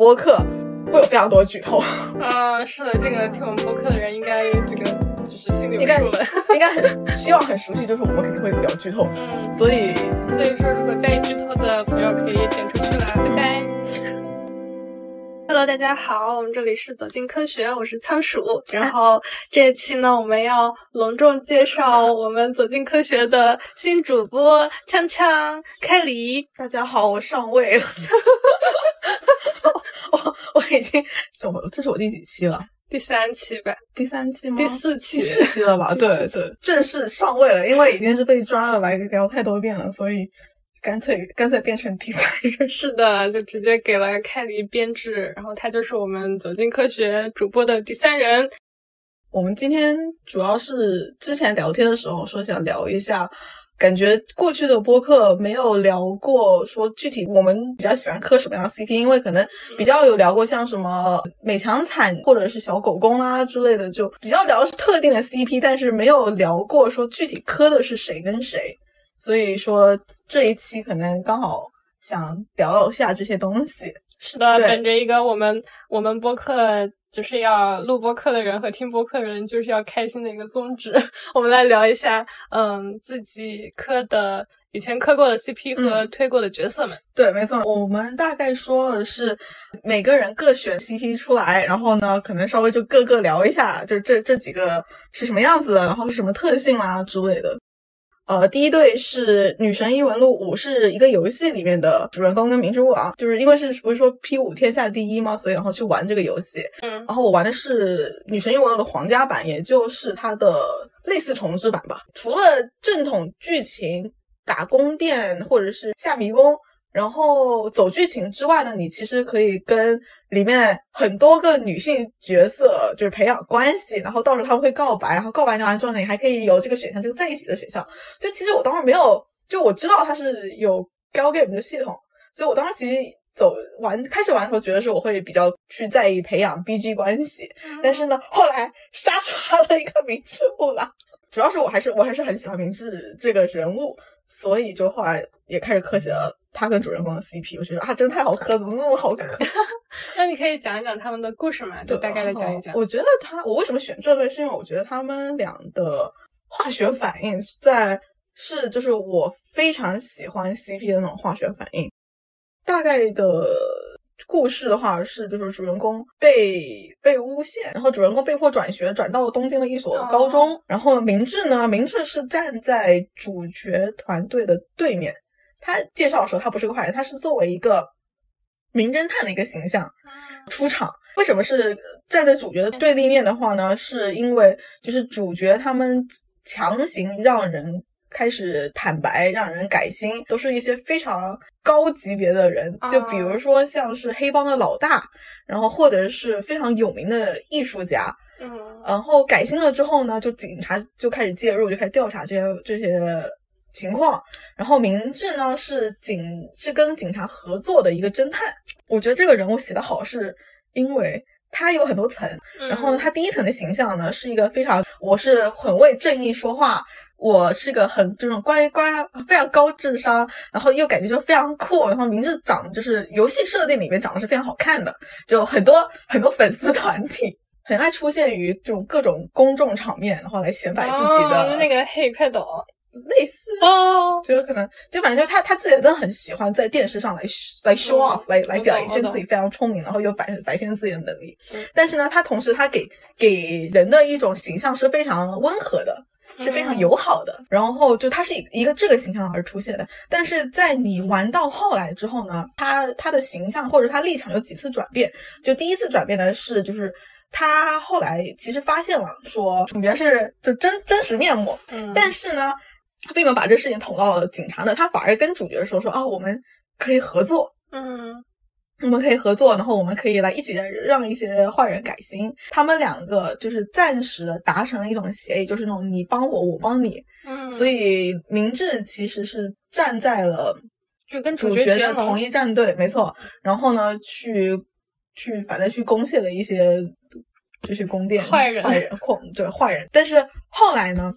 播客会有非常多剧透。啊，是的，这个听我们播客的人应该这个就是心里有应该数了。应该很希望很熟悉，就是我们肯定会聊剧透，嗯，所以所以说如果在意剧透的朋友可以点出去了，拜拜。Hello，大家好，我们这里是走进科学，我是仓鼠。然后这一期呢，我们要隆重介绍我们走进科学的新主播锵锵开黎。大家好，我上位了。我 我已经怎么了？这是我第几期了？第三期吧，第三期吗？第四期，第四期了吧？对对，正式上位了，因为已经是被抓了来聊太多遍了，所以干脆干脆变成第三人。是的，就直接给了开黎编制，然后他就是我们走进科学主播的第三人。我们今天主要是之前聊天的时候说想聊一下，感觉过去的播客没有聊过说具体我们比较喜欢磕什么样的 CP，因为可能比较有聊过像什么美强惨或者是小狗公啊之类的，就比较聊的是特定的 CP，但是没有聊过说具体磕的是谁跟谁，所以说这一期可能刚好想聊一下这些东西。是的，本着一个我们我们播客就是要录播客的人和听播客的人就是要开心的一个宗旨，我们来聊一下，嗯，自己磕的以前磕过的 CP 和推过的角色们。对，没错，我们大概说的是每个人各选 CP 出来，然后呢，可能稍微就各个聊一下，就这这几个是什么样子的，然后是什么特性啊之类的。呃，第一对是《女神异闻录五》，是一个游戏里面的主人公跟明之物啊，就是因为是不是说 P 五天下第一吗？所以然后去玩这个游戏。嗯然后我玩的是《女神异闻录》的皇家版，也就是它的类似重置版吧。除了正统剧情、打宫殿或者是下迷宫，然后走剧情之外呢，你其实可以跟里面很多个女性角色就是培养关系，然后到时候他们会告白，然后告白完之后呢，你还可以有这个选项，这个在一起的选项。就其实我当时没有，就我知道它是有 gal game 的系统，所以我当时其实走玩开始玩的时候，觉得是我会比较去在意培养 BG 关系，但是呢，后来杀出来了一个明智不郎，主要是我还是我还是很喜欢明智这个人物，所以就后来也开始磕起了他跟主人公的 CP，我觉得啊，真的太好磕，怎么那么好磕？那你可以讲一讲他们的故事嘛，就大概的讲一讲。我觉得他，我为什么选这对，是因为我觉得他们俩的化学反应是在是就是我非常喜欢 CP 的那种化学反应。大概的故事的话是，就是主人公被被诬陷，然后主人公被迫转学，转到东京的一所高中。然后明智呢，明智是站在主角团队的对面。他介绍的时候，他不是个坏人，他是作为一个名侦探的一个形象出场。为什么是站在主角的对立面的话呢？是因为就是主角他们强行让人开始坦白，让人改心，都是一些非常高级别的人，就比如说像是黑帮的老大，然后或者是非常有名的艺术家。嗯然后改心了之后呢，就警察就开始介入，就开始调查这些这些情况。然后明智呢是警是跟警察合作的一个侦探。我觉得这个人物写的好，是因为他有很多层。然后呢，他第一层的形象呢是一个非常，我是很为正义说话。我是个很这种乖乖、非常高智商，然后又感觉就非常酷，然后名字长就是游戏设定里面长得是非常好看的，就很多很多粉丝团体。很爱出现于这种各种公众场面，然后来显摆自己的、哦、那个嘿，快抖，类似哦，就是可能就反正就他他自己真的很喜欢在电视上来来 show off，、嗯、来来表现自己非常聪明，然后又摆摆现自己的能力。嗯但是呢，他同时他给给人的一种形象是非常温和的。是非常友好的，然后就他是以一个这个形象而出现的，但是在你玩到后来之后呢，他他的形象或者他立场有几次转变，就第一次转变的是就是他后来其实发现了说主角是就真真实面目，嗯，但是呢，他并没有把这事情捅到警察那，他反而跟主角说说啊，我们可以合作，嗯。我们可以合作，然后我们可以来一起让一些坏人改心。他们两个就是暂时的达成了一种协议，就是那种你帮我，我帮你。嗯，所以明智其实是站在了就跟主角的同一战队，没错。然后呢，去去反正去攻陷了一些就是宫殿坏人坏人控对坏人。但是后来呢，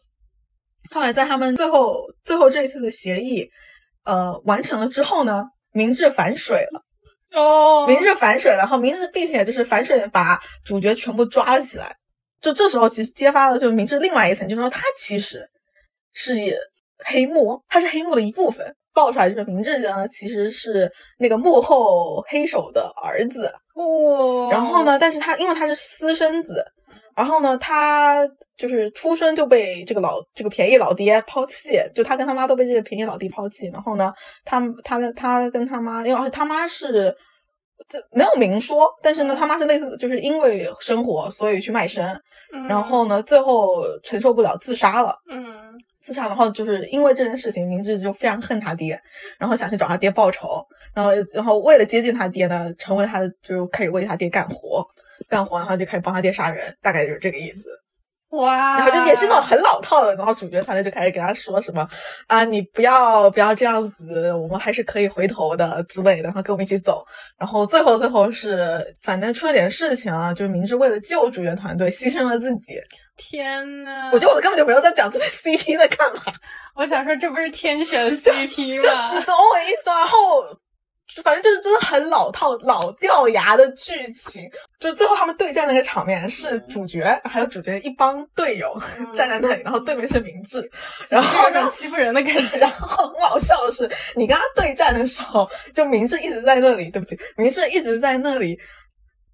后来在他们最后最后这一次的协议呃完成了之后呢，明智反水了。哦，明智反水，然后明智并且就是反水把主角全部抓了起来。就这时候其实揭发了就明智另外一层，就是说他其实是黑幕，他是黑幕的一部分。爆出来就是明智呢其实是那个幕后黑手的儿子。哦，然后呢，但是他因为他是私生子，然后呢他就是出生就被这个老这个便宜老爹抛弃，就他跟他妈都被这个便宜老爹抛弃。然后呢，他他跟他跟他妈，因为他妈是。这没有明说，但是呢，他妈是类似，就是因为生活，所以去卖身，然后呢，最后承受不了自杀了。嗯，自杀，然后就是因为这件事情，明智就非常恨他爹，然后想去找他爹报仇，然后然后为了接近他爹呢，成为他的，就开始为他爹干活，干活，然后就开始帮他爹杀人，大概就是这个意思。哇，然后就也是那种很老套的，然后主角团队就开始给他说什么啊，你不要不要这样子，我们还是可以回头的之类的，然后跟我们一起走。然后最后最后是反正出了点事情啊，就是明智为了救主角团队牺牲了自己。天呐，我觉得我根本就没有在讲这对 CP 在干嘛。我想说这不是天选 CP 吗？你懂我意思吗？然后。反正就是真的很老套、老掉牙的剧情。就最后他们对战那个场面，是主角还有主角一帮队友 站在那里，然后对面是明智，然后欺负人的感觉。然后很好笑的是，你跟他对战的时候，就明智一直在那里，对不起，明智一直在那里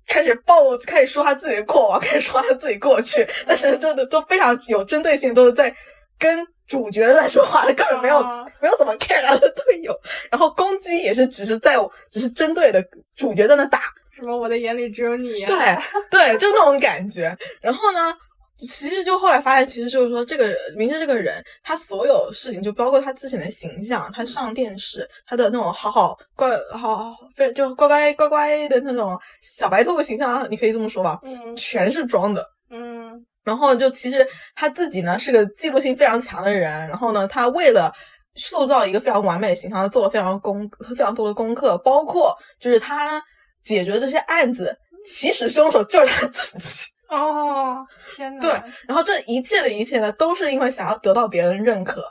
开始爆，开始说他自己的过往，开始说他自己过去，但是真的都非常有针对性，都是在跟。主角在说话，他根本没有没有怎么 care 他的队友，然后攻击也是只是在只是针对的主角在那打，什么我的眼里只有你，对对，就那种感觉。然后呢，其实就后来发现，其实就是说这个明智这个人，他所有事情就包括他之前的形象，他上电视，他的那种好好乖好非就乖乖乖乖的那种小白兔的形象，你可以这么说吧，嗯，全是装的，嗯。然后就其实他自己呢是个记录性非常强的人，然后呢，他为了塑造一个非常完美的形象，他做了非常功非常多的功课，包括就是他解决这些案子，其实凶手就是他自己。哦，天呐。对，然后这一切的一切呢，都是因为想要得到别人认可，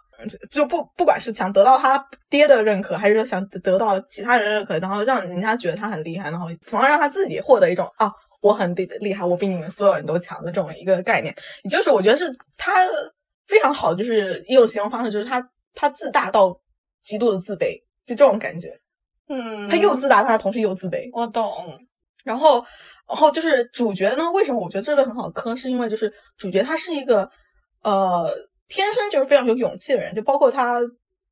就不不管是想得到他爹的认可，还是说想得到其他人认可，然后让人家觉得他很厉害，然后从而让他自己获得一种啊。我很厉厉害，我比你们所有人都强的这种一个概念，也就是我觉得是他非常好，就是一种形容方式，就是他他自大到极度的自卑，就这种感觉。嗯，他又自大，但他同时又自卑。我懂。然后，然后就是主角呢，为什么我觉得这个很好磕？是因为就是主角他是一个呃天生就是非常有勇气的人，就包括他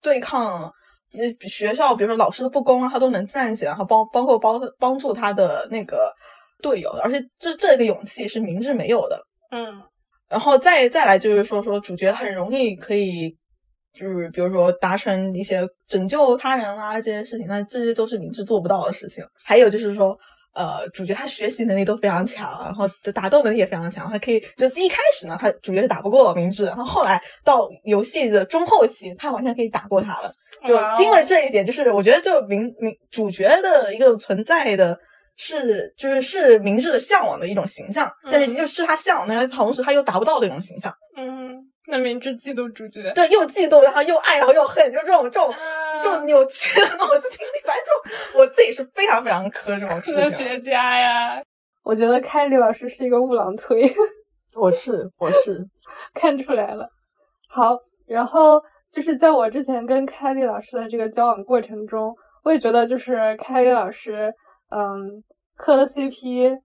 对抗呃学校，比如说老师的不公啊，他都能站起来，然后帮包括帮帮助他的那个。队友，而且这这个勇气是明智没有的，嗯，然后再再来就是说说主角很容易可以，就是比如说达成一些拯救他人啊这些事情，那这些都是明智做不到的事情。还有就是说，呃，主角他学习能力都非常强，然后打斗能力也非常强，他可以就一开始呢，他主角是打不过明智，然后后来到游戏的中后期，他完全可以打过他了。就因为这一点，就是我觉得就明明主角的一个存在的。是，就是是明智的向往的一种形象，但是就是他向往的，同时他又达不到的一种形象。嗯，那明智嫉妒主角，对，又嫉妒，然后又爱，然后又恨，就这种这种这种扭曲的那种心理，反正就我自己是非常非常磕这种事情。科学家呀，我觉得凯莉老师是一个乌狼推，我是我 是看出来了。好，然后就是在我之前跟凯莉老师的这个交往过程中，我也觉得就是凯莉老师。嗯，磕的 CP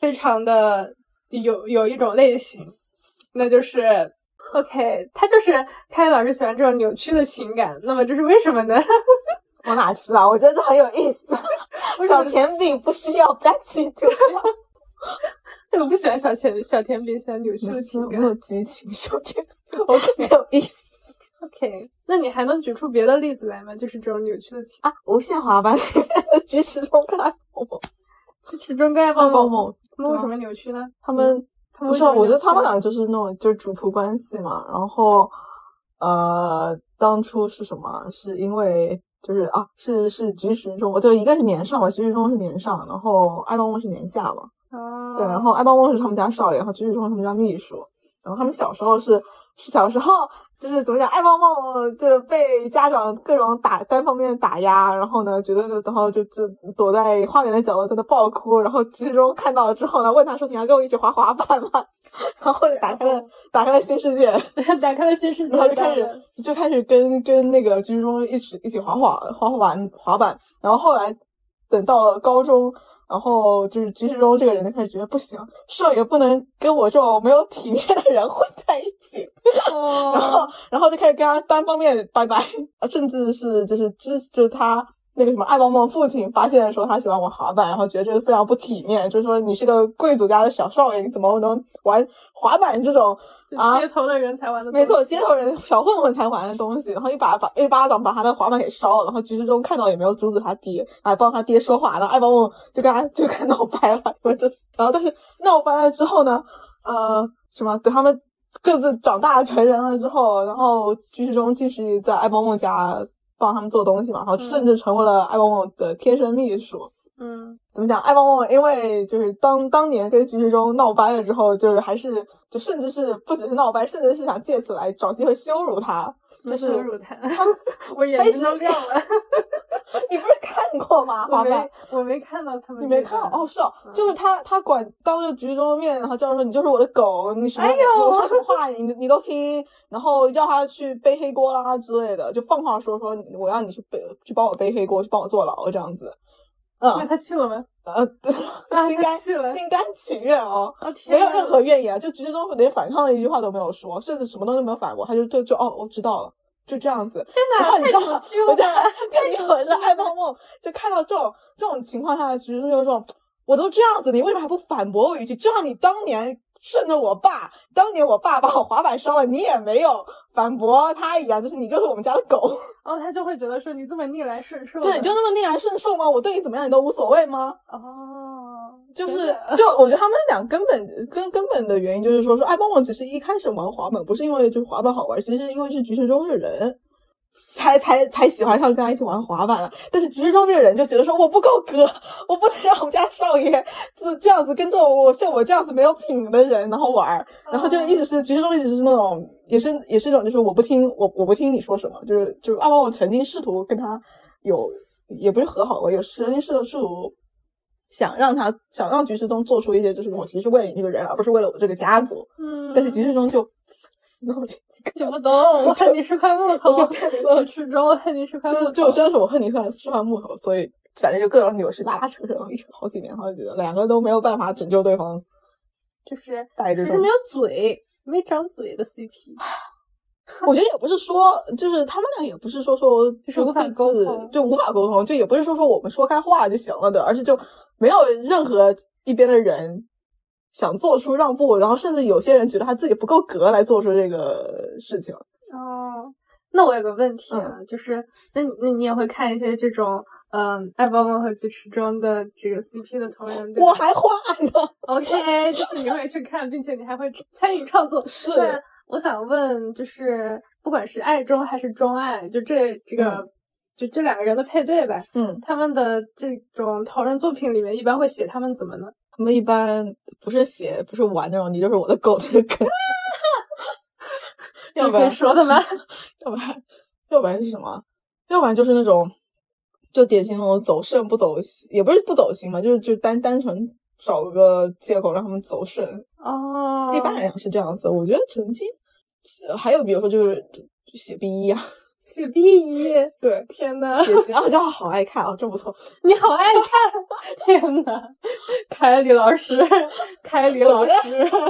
非常的有有一种类型，那就是 OK，他就是开老师喜欢这种扭曲的情感，那么这是为什么呢？我哪知道？我觉得这很有意思。小甜饼不需要不要嫉妒。我不喜欢小甜小甜饼，喜欢扭曲的情感，没有激情，小甜，OK，没有意思。OK，那你还能举出别的例子来吗？就是这种扭曲的情啊，无限滑板里面的菊 池中跟爱萌萌，菊池中跟爱萌萌，他们为什么扭曲呢？他们不是，我觉得他们俩就是那种就是主仆关系嘛。然后呃，当初是什么？是因为就是啊，是是菊池中，就一个是年上嘛，菊池中是年上，然后爱萌萌是年下嘛。哦，对，然后爱萌萌是他们家少爷，然后菊池中是他们家秘书。然后他们小时候是是小时候。就是怎么讲，爱猫猫就被家长各种打单方面打压，然后呢，觉得然后就就躲在花园的角落在那爆哭，然后剧中看到了之后呢，问他说你要跟我一起滑滑板吗？然后就打开了打开了新世界，打开了新世界，然后就开始就开始跟跟那个剧中一起一起滑滑滑滑板滑板，然后后来等到了高中。然后就是菊池中这个人就开始觉得不行，少爷不能跟我这种没有体面的人混在一起，然后然后就开始跟他单方面拜拜，甚至是就是支就是他那个什么爱梦梦父亲发现说他喜欢玩滑板，然后觉得这个非常不体面，就是说你是个贵族家的小少爷，你怎么能玩滑板这种？啊，街头的人才玩的，没错，街头人小混混才玩的东西。然后一把把一巴掌把他的滑板给烧了。然后菊池中看到也没有阻止他爹，还帮他爹说话。然后爱包梦就跟他就跟他闹掰了，就是。然后但是闹掰了之后呢，呃，什么？等他们各自长大成人了之后，然后菊池中继续在爱包梦家帮他们做东西嘛，然后甚至成为了爱包梦的贴身秘书。嗯，怎么讲？爱包梦因为就是当当年跟菊池中闹掰了之后，就是还是。就甚至是不只是闹掰，甚至是想借此来找机会羞辱他，就是羞辱他。我眼睛都亮了。你不是看过吗？我没，我没看到他们。你没看哦？是哦，就是他，他管当着局中的面，然后叫说你就是我的狗，你什么我说什么话你你都听，然后叫他去背黑锅啦之类的，就放话说说我要你去背去帮我背黑锅，去帮我坐牢这样子。嗯，那他去了吗？呃，对，心甘心甘情愿哦，没有任何怨言，就直接中连反抗的一句话都没有说，甚至什么东西都没有反驳，他就就就哦，我知道了，就这样子。天哪，然后你知道，我就看 你很是爱泡沫，就看到这种这种情况下，其实就是说，我都这样子，你为什么还不反驳我一句？就像你当年。顺着我爸，当年我爸把我滑板烧了，你也没有反驳他一样，就是你就是我们家的狗。然后他就会觉得说你这么逆来顺受，对，就那么逆来顺受吗？我对你怎么样你都无所谓吗？哦，就是就我觉得他们俩根本根根本的原因就是说说爱棒棒其实一开始玩滑板不是因为就是滑板好玩，其实是因为是菊池中的人。才才才喜欢上跟他一起玩滑板了，但是菊池中这个人就觉得说我不够格，我不能让我们家少爷这这样子跟这种我像我这样子没有品的人然后玩，然后就一直是菊池中一直是那种也是也是一种就是我不听我我不听你说什么，就是就是阿旺我曾经试图跟他有也不是和好过，有曾经试试图想让他想让菊池中做出一些就是我其实是为了你这个人而不是为了我这个家族，嗯，但是菊池中就死脑筋。听不懂，我恨你是块木头。菊池中，我恨你是块木头。就就真的是我恨你是块木头，所以反正就各种扭曲拉拉扯扯，一直好几年，好几年，两个都没有办法拯救对方。就是就是没有嘴，没长嘴的 CP。我觉得也不是说，就是他们俩也不是说说就是无法沟通，就无法沟通，就也不是说说我们说开话就行了的，而是就没有任何一边的人。想做出让步，然后甚至有些人觉得他自己不够格来做出这个事情。哦，那我有个问题啊，就是那那你也会看一些这种嗯爱包包和菊池中的这个 CP 的同人？我还画呢。OK，就是你会去看，并且你还会参与创作。是。我想问，就是不管是爱中还是中爱，就这这个就这两个人的配对吧。嗯。他们的这种同人作品里面，一般会写他们怎么呢？他们一般不是写，不是玩那种，你就是我的狗那个梗。要不然说的吗？要不然，要不然是什么？要不然就是那种，就典型那种走肾不走，也不是不走心嘛，就是就单单纯找个借口让他们走肾。哦，一般来讲是这样子。我觉得曾经还有，比如说就是写 B 一啊。写 B 一，对，天呐，也行啊，就好爱看啊，真不错。你好爱看，天呐，凯里老师，凯里老师，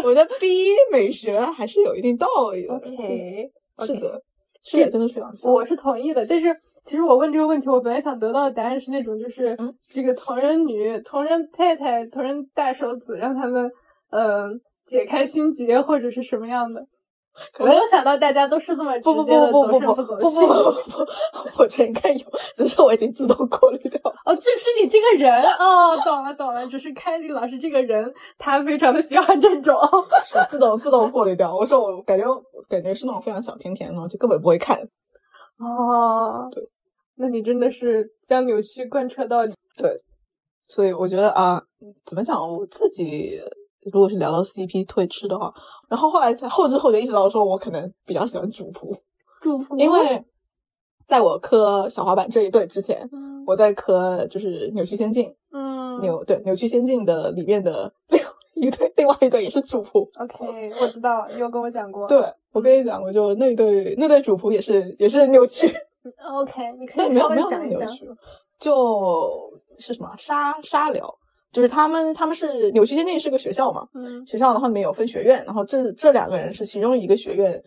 我觉得 B 一美学还是有一定道理的。OK，是的，是也真的非常像。我是同意的，但是其实我问这个问题，我本来想得到的答案是那种，就是这个同人女、同人太太、同人大手子，让他们嗯解开心结或者是什么样的。没有想到大家都是这么直接的走肾不走心。不不不不不，我觉得应该有，只是我已经自动过滤掉。哦，这是你这个人哦，懂了懂了，只是凯莉老师这个人，他非常的喜欢这种。自动自动过滤掉。我说我感觉感觉是那种非常小甜甜的，就根本不会看。哦，对，那你真的是将扭曲贯彻到底。对，所以我觉得啊，怎么讲，我自己。如果是聊到 CP 退吃的话，然后后来才后知后觉意识到，说我可能比较喜欢主仆，主仆，因为在我磕小滑板这一对之前，嗯我在磕就是扭曲仙境，嗯扭对扭曲仙境的里面的另一对，另外一对也是主仆。，OK，我知道，你有跟我讲过。对我跟你讲，我就那对那对主仆也是也是扭曲，，OK，你可以稍微没有没有讲一讲。么扭曲，就是什么沙沙疗，就是他们他们是扭曲仙境是个学校嘛，嗯学校的话里面有分学院，然后这这两个人是其中一个学院，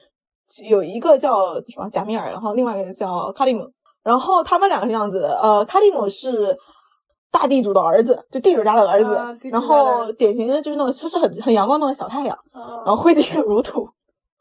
有一个叫什么贾米尔，然后另外一个叫卡利姆，然后他们两个是这样子的，呃，卡利姆是大地主的儿子，就地主家的儿子，啊然后典型的就是那种他是很很阳光那种小太阳，然后哦，挥金如土，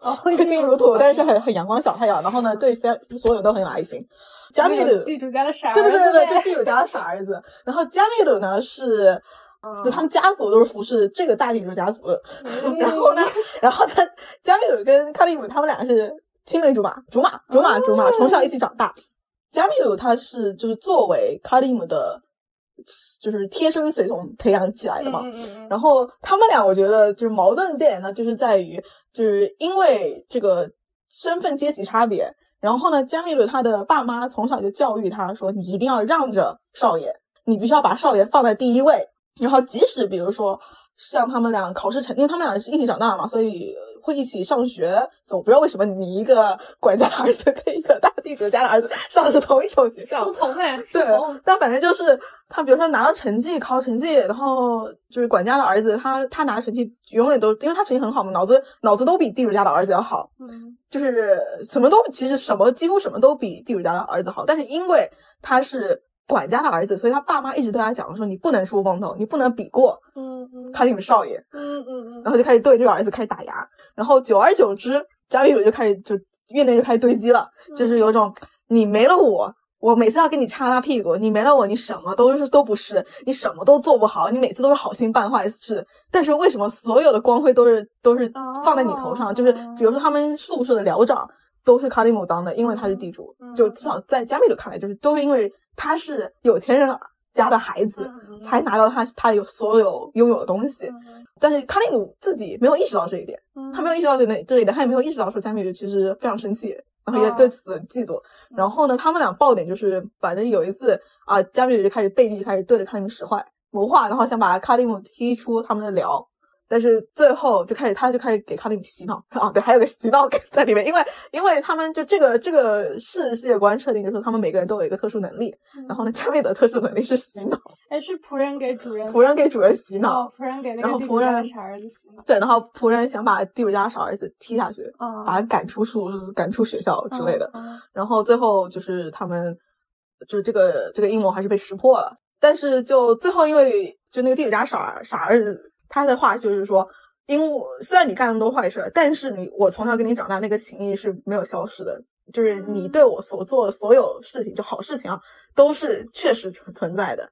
哦，挥挥金如土，但是很很阳光小太阳，然后呢对非所有人都很有爱心。加密鲁，地主家的傻儿子对对对对，就地主家的傻儿子。然后加密鲁呢是。就他们家族都是服侍这个大地主家族的，嗯然后呢，然后他，加米鲁跟卡利姆他们两个是青梅竹马，竹马，竹马，竹马，从小一起长大。加米鲁他是就是作为卡利姆的，就是贴身随从培养起来的嘛。然后他们俩，我觉得就是矛盾点呢，就是在于，就是因为这个身份阶级差别。然后呢，加米鲁他的爸妈从小就教育他说，你一定要让着少爷，你必须要把少爷放在第一位。然后即使比如说像他们俩考试成，因为他们俩是一起长大的嘛，所以会一起上学。所以我不知道为什么你一个管家的儿子跟一个大地主家的儿子上的是同一所学校。书，童哎，对，但反正就是他，比如说拿了成绩，考成绩，然后就是管家的儿子，他他拿成绩永远都，因为他成绩很好嘛，脑子脑子都比地主家的儿子要好，嗯。就是什么都其实什么几乎什么都比地主家的儿子好，但是因为他是管家的儿子，所以他爸妈一直对他讲说，你不能出风头，你不能比过嗯嗯卡里姆少爷，嗯嗯。然后就开始对这个儿子开始打压，然后久而久之，加比鲁就开始就院内就开始堆积了，就是有种你没了我，我每次要给你擦擦屁股，你没了我，你什么都是都不是，你什么都做不好，你每次都是好心办坏事，但是为什么所有的光辉都是都是放在你头上？就是比如说他们宿舍的寮长都是卡里姆当的，因为他是地主，就至少在加米鲁看来，就是都是因为他是有钱人家的孩子。嗯才拿到他他有所有拥有的东西，嗯但是卡利姆自己没有意识到这一点，嗯他没有意识到这那这一点，他也没有意识到说加米尔其实非常生气，然后也哦对此很嫉妒。然后呢，他们俩爆点就是，反正有一次啊，加米尔就开始背地就开始对着卡利姆使坏谋划，然后想把卡利姆踢出他们的寮。但是最后就开始，他就开始给卡利姆洗脑啊，对，还有个洗脑梗在里面，因为因为他们就这个这个世世界观设定就是他们每个人都有一个特殊能力，然后呢，加米的特殊能力是洗脑，哎，是仆人给主人 仆人给主人洗脑，哦，仆人给那个地主家的仆人傻儿子洗脑对，然后仆人想把地主家傻儿子踢下去，啊把他赶出宿赶出学校之类的。嗯然后最后就是他们，就是这个这个阴谋还是被识破了。但是就最后因为就那个地主家傻傻儿子，他的话就是说，因为我虽然你干那么多坏事，但是你我从小跟你长大那个情谊是没有消失的，就是你对我所做的所有事情，就好事情啊，都是确实存存在的。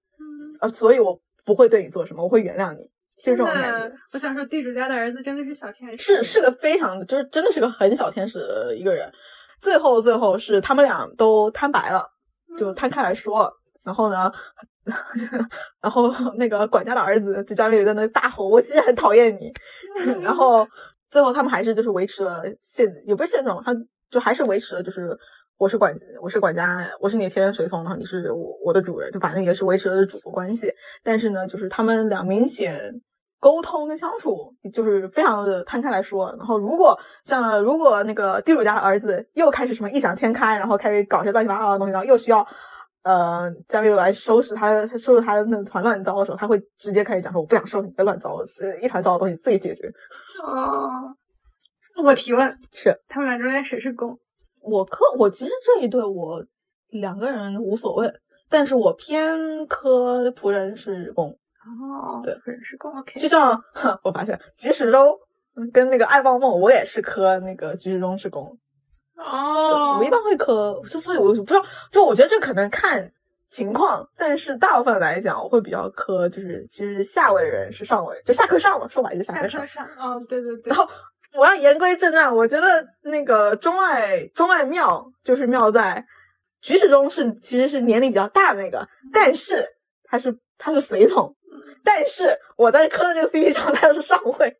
呃，所以我不会对你做什么，我会原谅你，就这种感觉。我想说，地主家的儿子真的是小天使，是是个非常就是真的是个很小天使的一个人。最后最后是他们俩都摊白了，就摊开来说。然后呢，然后那个管家的儿子就加米在那大吼：“我其实很讨厌你。”然后最后他们还是就是维持了现也不是现状，他就还是维持了就是我是管我是管家，我是你的天然随从，然后你是我我的主人，就反正也是维持了主仆关系。但是呢，就是他们俩明显沟通跟相处就是非常的摊开来说。然后如果像如果那个地主家的儿子又开始什么异想天开，然后开始搞些乱七八糟的东西，然后又需要。呃，加米罗来收拾他，收拾他的那团乱糟的时候，他会直接开始讲说：“我不想收拾你的乱糟，呃，一团糟的东西自己解决。哦。我提问是他们俩中间谁是公？我磕，我其实这一对我两个人无所谓，但是我偏磕仆人是公。哦，对仆人是公，OK。就像哼我发现菊石周跟那个爱抱梦，我也是磕那个菊石中是公。哦，我一般会磕，就所以我就不知道，就我觉得这可能看情况，但是大部分来讲，我会比较磕，就是其实下位的人是上位，就下课上嘛，说白了就下课上下课。上，哦，对对对然，后我要言归正传，我觉得那个钟爱钟爱妙就是妙在菊池中是其实是年龄比较大的那个，但是他是他是随从，但是我在磕的这个 CP 上，他又是上位，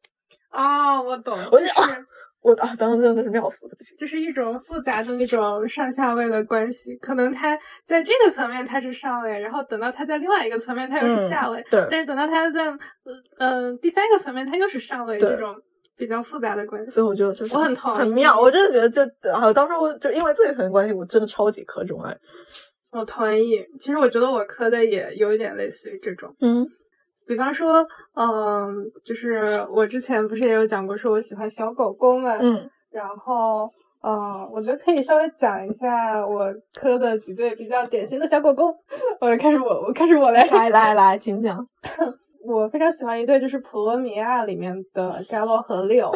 啊，我懂，我就就是啊我啊，当时真的是妙死，对不起。这是一种复杂的那种上下位的关系，可能他在这个层面他是上位，然后等到他在另外一个层面他又是下位，嗯对但是等到他在嗯呃第三个层面他又是上位，这种比较复杂的关系。所以我觉得就是我很同意很妙，我真的觉得就啊，当时我就因为这一层关系，我真的超级磕钟爱。我同意，其实我觉得我磕的也有一点类似于这种，嗯比方说，嗯，就是我之前不是也有讲过，说我喜欢小狗狗嘛，嗯然后，嗯，我觉得可以稍微讲一下我磕的几对比较典型的小狗狗。我开始我我开始我来，来来来，请讲。我非常喜欢一对就是《普罗米亚》里面的 Gallo 和 Leo，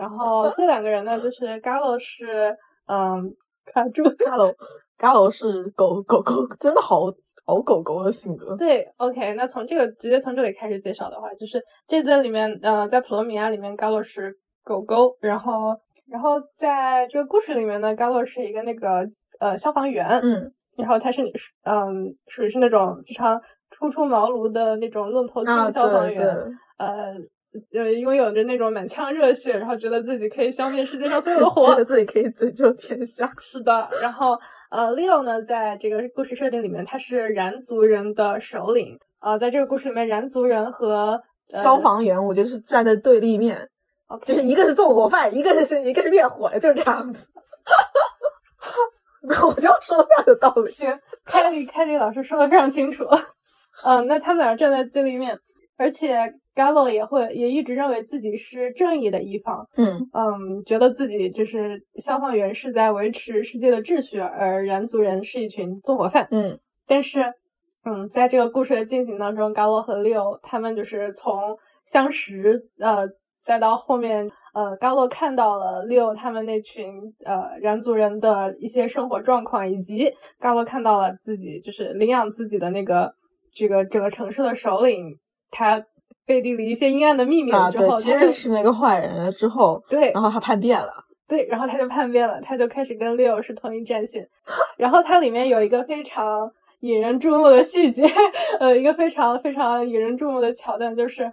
然后这两个人呢，就是 Gallo 是嗯卡住，伽罗，伽罗是狗狗狗，真的好好狗狗的性格。对，OK，那从这个直接从这里开始介绍的话，就是这对里面，呃，在普罗米亚里面，Gallo 是狗狗，然后然后在这个故事里面呢，Gallo 是一个那个呃消防员，嗯然后他是嗯属于是那种非常初出茅庐的那种愣头青啊，消防员，呃呃拥有着那种满腔热血，然后觉得自己可以消灭世界上所有的 火，觉得自己可以拯救天下。是的，然后呃，Leo 呢，在这个故事设定里面，他是燃族人的首领。呃，在这个故事里面，燃族人和、呃、消防员，我觉得是站在对立面就是一个是纵火犯，一个是一个是灭火的，就是这样子。我就说的非常有道理。行，凯莉凯莉老师说的非常清楚。嗯，那他们俩站在对立面，而且 Gallo 也会也一直认为自己是正义的一方。嗯嗯，觉得自己就是消防员是在维持世界的秩序，而燃族人是一群纵火犯。嗯但是，嗯，在这个故事的进行当中，高洛和六他们就是从相识，呃，再到后面，呃，高洛看到了六他们那群呃燃族人的一些生活状况，以及高洛看到了自己就是领养自己的那个这个整个城市的首领，他背地里一些阴暗的秘密之后，，其他就实是那个坏人了之后，对，然后他叛变了。对，然后他就叛变了，他就开始跟 Leo 是同一战线。然后它里面有一个非常引人注目的细节，呃，一个非常非常引人注目的桥段，就是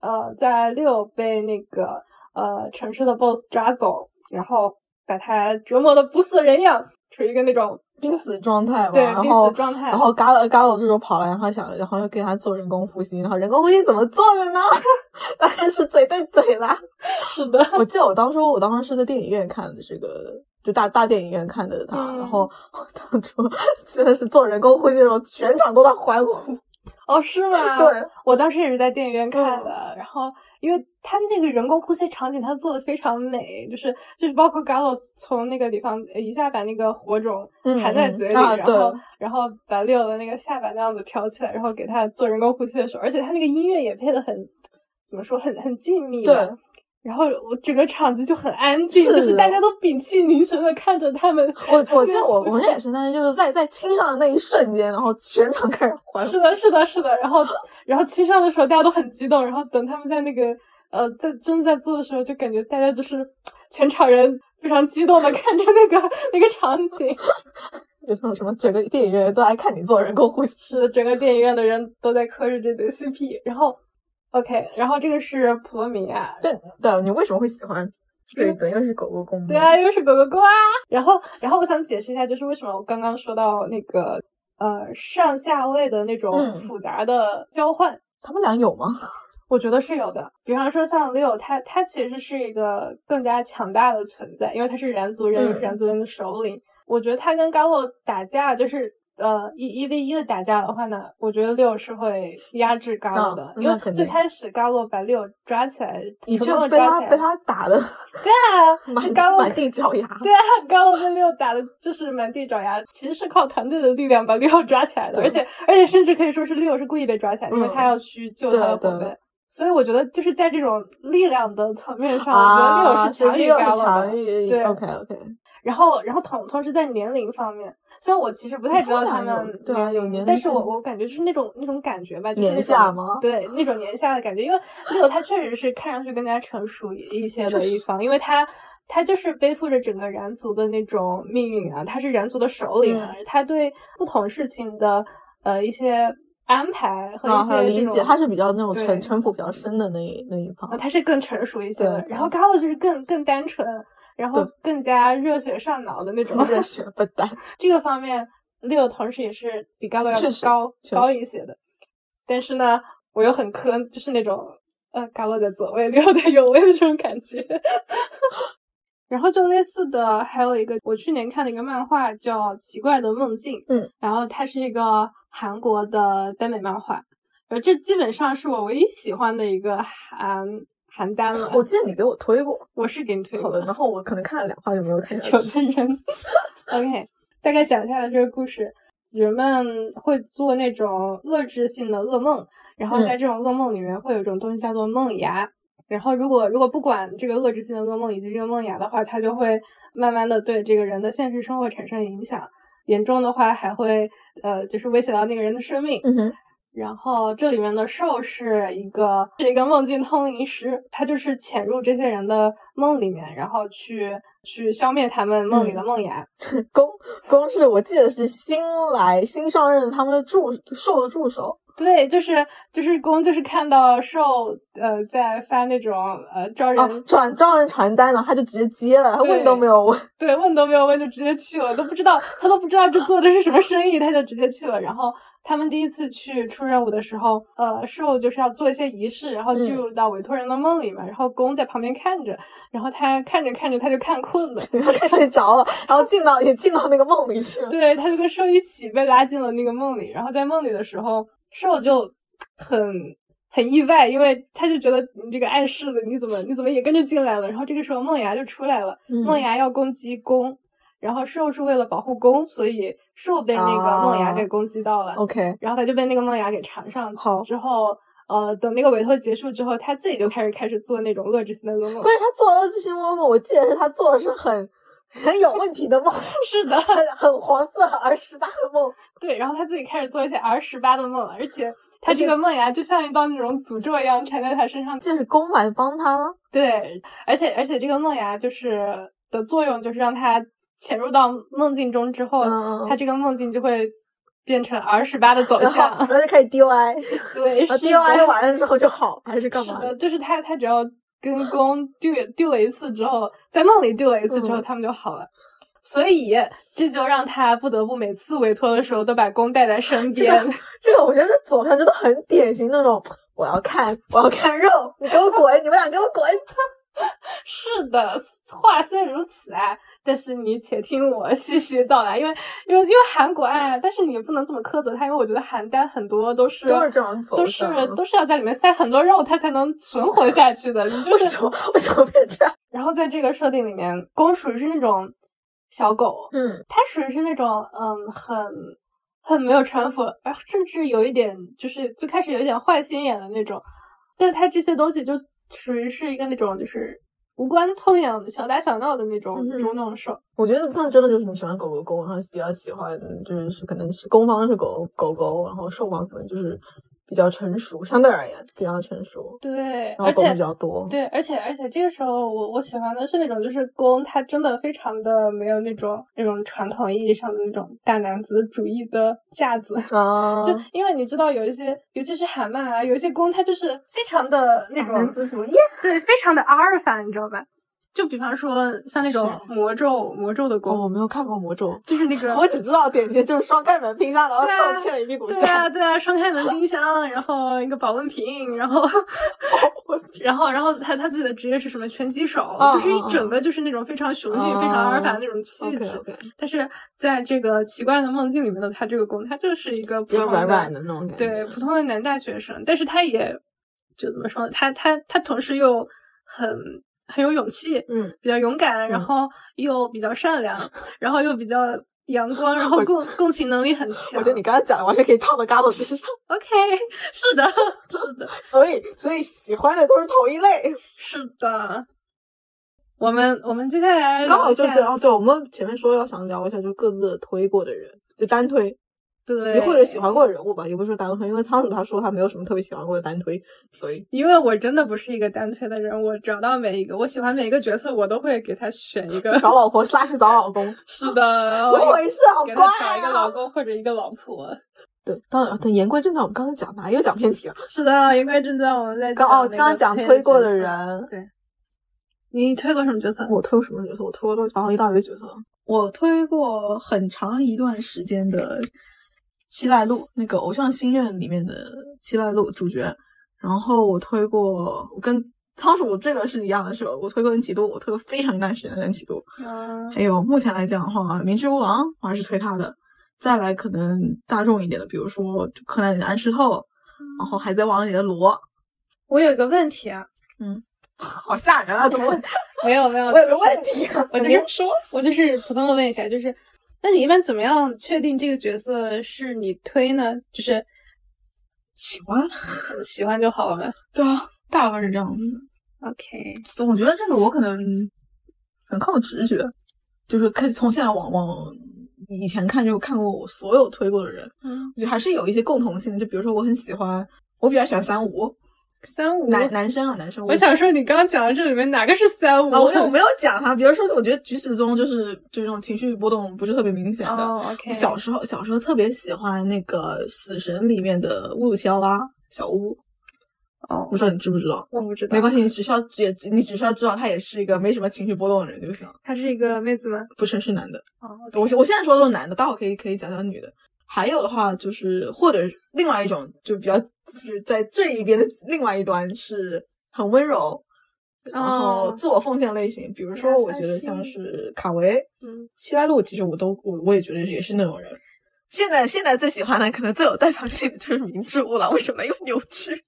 呃，在 Leo 被那个呃城市的 BOSS 抓走，然后把他折磨的不似人样，处于一个那种濒死状态嘛，然后死状态。然后嘎了嘎了这时候跑来，然后想，然后又给他做人工呼吸，然后人工呼吸怎么做的呢？当然是嘴对嘴啦。是的，我记得我当初我当时是在电影院看的这个，就大大电影院看的他，嗯然后 我当初真的是做人工呼吸的时候，全场都在欢呼。哦，是吗？对，我当时也是在电影院看嗯的，然后因为他那个人工呼吸场景，他做的非常美，就是就是包括 Gallo 从那个地方呃一下把那个火种含在嘴里，啊然后对然后把 Leo 的那个下巴那样子挑起来，然后给他做人工呼吸的时候，而且他那个音乐也配的很怎么说，很很静谧的对。然后我整个场子就很安静，是就是大家都屏气凝神的看着他们。我我 记得我我也是，但是就是在在亲上的那一瞬间，然后全场开始欢呼是。的，是的，是的。然后，然后亲上的时候，大家都很激动。然后等他们在那个呃，在真的在做的时候，就感觉大家就是 全场人非常激动的 看着那个那个场景。就像什么整个电影院都爱看你做人工呼吸。是的，整个电影院的人都在磕着这对 CP。然后，OK，然后这个是普罗米亚。对对，你为什么会喜欢这一对？因为是狗狗公。对啊，又是狗狗狗啊。然后，然后我想解释一下，就是为什么我刚刚说到那个呃上下位的那种嗯复杂的交换。他们俩有吗？我觉得是有的，比方说像 Leo，他他其实是一个更加强大的存在，因为他是燃族人，嗯燃族人的首领。我觉得他跟高洛打架，就是呃一一 v 一的打架的话呢，我觉得 Leo 是会压制高洛的，因为最开始高洛把 Leo 抓起来，你成功的却被他被他打的对啊，满满地找牙。对啊，高洛跟 Leo 打的就是满地找牙，其实是靠团队的力量把 Leo 抓起来的，而且而且甚至可以说是 Leo 是故意被抓起来，因为嗯他要去救他的伙伴。所以我觉得就是在这种力量的层面上，我啊，觉得 Leo 是强于六高洛强的。对 OK OK，然后，然后同同时在年龄方面，虽然我其实不太知道他他们对啊有年龄但是我我感觉就是那种那种感觉吧，就是年下吗？对，那种年下的感觉，因为 Leo 他确实是看上去更加成熟一些的一方，因为他他就是背负着整个燃族的那种命运啊，他是燃族的首领啊，嗯他对不同事情的呃一些安排和啊，一还有理解，他是比较那种对城城府比较深的那一那一方啊，。他是更成熟一些的，对然后 Galo 就是更更单纯，然后更加热血上脑的那种。热血笨蛋，这个方面，Leo 同时也是比 Galo 要确实高高一些的。但是呢，我又很磕，就是那种呃 Galo 在左位，Leo 在右位的这种感觉。然后就类似的，还有一个我去年看的一个漫画叫《奇怪的梦境》，嗯，然后它是一个韩国的耽美漫画，呃，这基本上是我唯一喜欢的一个韩韩单了。我记得你给我推过。我是给你推好的，过的，然后我可能看了两话就没有看下有去。的人。OK，大概讲一下这个故事。人们会做那种遏制性的噩梦，然后嗯在这种噩梦里面会有一种东西叫做梦牙。然后如果如果不管这个遏制性的噩梦以及这个梦牙的话，它就会慢慢的对这个人的现实生活产生影响。严重的话还会呃，就是威胁到那个人的生命。嗯哼，然后这里面的兽是一个是一个梦境通灵师，他就是潜入这些人的梦里面，然后去去消灭他们梦里的梦魇。公公是我记得是新来新上任他们的助兽的助手。对，就是就是公就是看到兽呃在发那种呃招人、哦，转招人传单了，他就直接接了，他问都没有问。对问都没有问就直接去了，都不知道他都不知道这做的是什么生意，他就直接去了。然后他们第一次去出任务的时候，呃，兽就是要做一些仪式，然后进嗯入到委托人的梦里嘛，然后公在旁边看着，然后他看着看着他就看困了，他看睡着了，然后进到也进到那个梦里去了。对，他就跟兽一起被拉进了那个梦里，然后在梦里的时候，兽就很很意外，因为他就觉得你这个碍事的，你怎么你怎么也跟着进来了？然后这个时候梦牙就出来了，嗯梦牙要攻击公，然后兽是为了保护公，所以兽被那个梦牙啊给攻击到了，OK，然后他就被那个梦牙给缠上好之后。呃，等那个委托结束之后，他自己就开始开始做那种遏制性的噩梦。关键他做遏制性噩梦，我记得是他做的是很很有问题的梦，是的，很很黄色儿十八的梦。对，然后他自己开始做一些 R 十八的梦，而且他这个梦牙就像一道那种诅咒一样缠在他身上。这是公来帮他吗？对，而且而且这个梦牙就是的作用就是让他潜入到梦境中之后，嗯他这个梦境就会变成 R 十八的走向。然后就开始 DOI，对，然后是 DOI 的，完了之后就好，还是干嘛？就是他他只要跟公丢丢了一次之后，在梦里丢了一次之后，嗯他们就好了。所以这就让他不得不每次委托的时候都把公带在身这边。个 这个我觉得走向真的很典型那种，我要看我要看肉，你给我滚，你们俩给我滚。是的，话虽如此啊，但是你且听我细细道来，因为因为因为韩国爱，但是你也不能这么苛责他，因为我觉得韩单很多都是都是这样走都是都是要在里面塞很多肉，它才能存活下去的。你就是为什么为什么变这样？然后在这个设定里面，公属于是那种小狗，嗯，它属于是那种嗯很很没有城府，呃甚至有一点就是最开始有一点坏心眼的那种，但是它这些东西就属于是一个那种就是无关痛痒的小打小闹的那种嗯哼捉弄兽。我觉得那真的就是你喜欢狗狗狗，然后比较喜欢就是可能是攻方是狗狗狗，然后受方可能就是比较成熟，相对而言比较成熟，对，然后而且狗比较多。对，而且而且这个时候我我喜欢的是那种就是公，他真的非常的没有那种那种传统意义上的那种大男子主义的架子。啊，就因为你知道有一些，尤其是韩漫啊，有一些攻他就是非常的那种男子主义，对，非常的阿尔法，你知道吧？就比方说像那种魔咒魔咒的哦，攻，我没有看过魔咒，就是那个 我只知道典型就是双开门冰箱，然后对啊受欠了一屁股对。啊对啊，双开门冰箱，然后一个保温瓶，然后 然后然后他他自己的职业是什么拳击手，嗯就是一嗯整个就是那种非常雄性、非常阿尔法的那种气质。但是在这个奇怪的梦境里面的他这个攻，他就是一个普比较通软软的那种感觉。对，普通的男大学生，但是他也就怎么说呢？他他他同时又很很有勇气，嗯，比较勇敢，然嗯后又比较善良，然后又比较阳光，然后共共情能力很强。我觉得你刚才讲的完全可以套到嘎斗身上，OK，是的，是的，所以所以喜欢的都是同一类。是的。我们我们接下来刚好就这样，对，我们前面说要想聊一下，就各自推过的人，就单推，对，你或者喜欢过的人物吧，也不是说单推，因为仓鼠他说他没有什么特别喜欢过的单推，所以因为我真的不是一个单推的人，我找到每一个我喜欢每一个角色，我都会给他选一个。找老婆 slash 找老公，是的，怎么回事？好给乖他找一个啊！老公或者一个老婆。对，当然，但言归正传，我们刚才讲哪又讲偏题了？是的，言归正传，我们在刚哦，刚刚讲推过的人，对，你推过什么角色？我推过什么角色？我推过反正一大堆角色。我推过很长一段时间的七濑路，那个《偶像心愿》里面的七濑路主角。然后我推过，我跟仓鼠这个是一样的，是吧？我推过恩启度，我推过非常一段时间的恩启都。嗯。还有目前来讲的话，明智无郎我还是推他的。再来可能大众一点的，比如说柯南里的安室透，然后海贼王里的罗。我有一个问题啊，嗯，好吓人啊！怎么？没有没有，我有个问题，我就是说，我就是普通的问一下，就是那你一般怎么样确定这个角色是你推呢？就是喜欢，喜欢就好了呗。对啊，大部分是这样子。OK，总觉得这个我可能很靠直觉，就是可以从现在往往。以前看就看过我所有推过的人，嗯，我觉得还是有一些共同性的。就比如说，我很喜欢，我比较喜欢三五，三五男男生啊，男生。我想说，你刚刚讲的这里面哪个是三五？啊我有没有讲他？比如说，我觉得菊池中就是就是那种情绪波动不是特别明显的。小时候小时候特别喜欢那个死神里面的乌鲁奇奥拉小乌。哦，不知道你知不知道？我不知道，没关系，你只需要也你只需要知道，他也是一个没什么情绪波动的人就行。他是一个妹子吗？不是，是男的。哦，我我现在说的都是男的，待会可以可以讲讲女的。还有的话就是，或者另外一种就比较就是在这一边的另外一端是很温柔，然后自我奉献类型。比如说，我觉得像是卡维，嗯，七濑路，其实我都我我也觉得也是那种人。现在现在最喜欢的，可能最有代表性的就是明治物了。为什么又扭曲？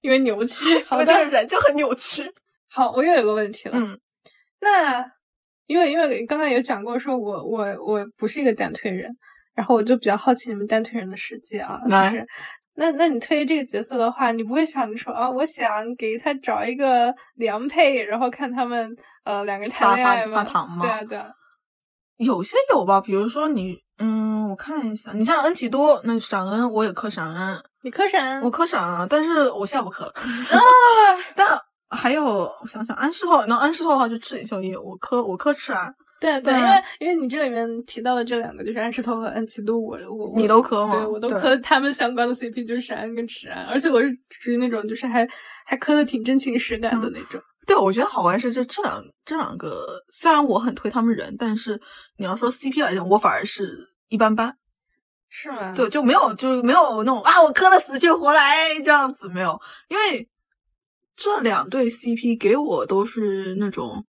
因为扭曲，我这个人就很扭曲。好，我又有个问题了。嗯，那因为因为刚刚有讲过，说我我我不是一个单推人，然后我就比较好奇你们单推人的世界啊。就是那那你推这个角色的话，你不会想着说啊，我想给他找一个良配，然后看他们呃两个人谈恋爱吗？对啊对啊，有些有吧，比如说你嗯，我看一下，你像恩奇多，那闪恩我也磕闪恩。你磕闪，我磕闪啊，但是我现在不磕了。啊，但还有，我想想，安室透，那安室透的话就赤井秀一，我磕我磕赤安。对对，因为因为你这里面提到的这两个就是安室透和安琪都，我我你都磕吗？对，我都磕他们相关的 CP，就是闪安跟池安，而且我是属于那种就是还还磕的挺真情实感的那种。对，我觉得好玩是就这两这两个，虽然我很推他们人，但是你要说 CP 来讲，我反而是一般般。是吗？对，就没有，就没有那种啊，我磕的死去活来这样子没有，因为这两对 CP 给我都是那种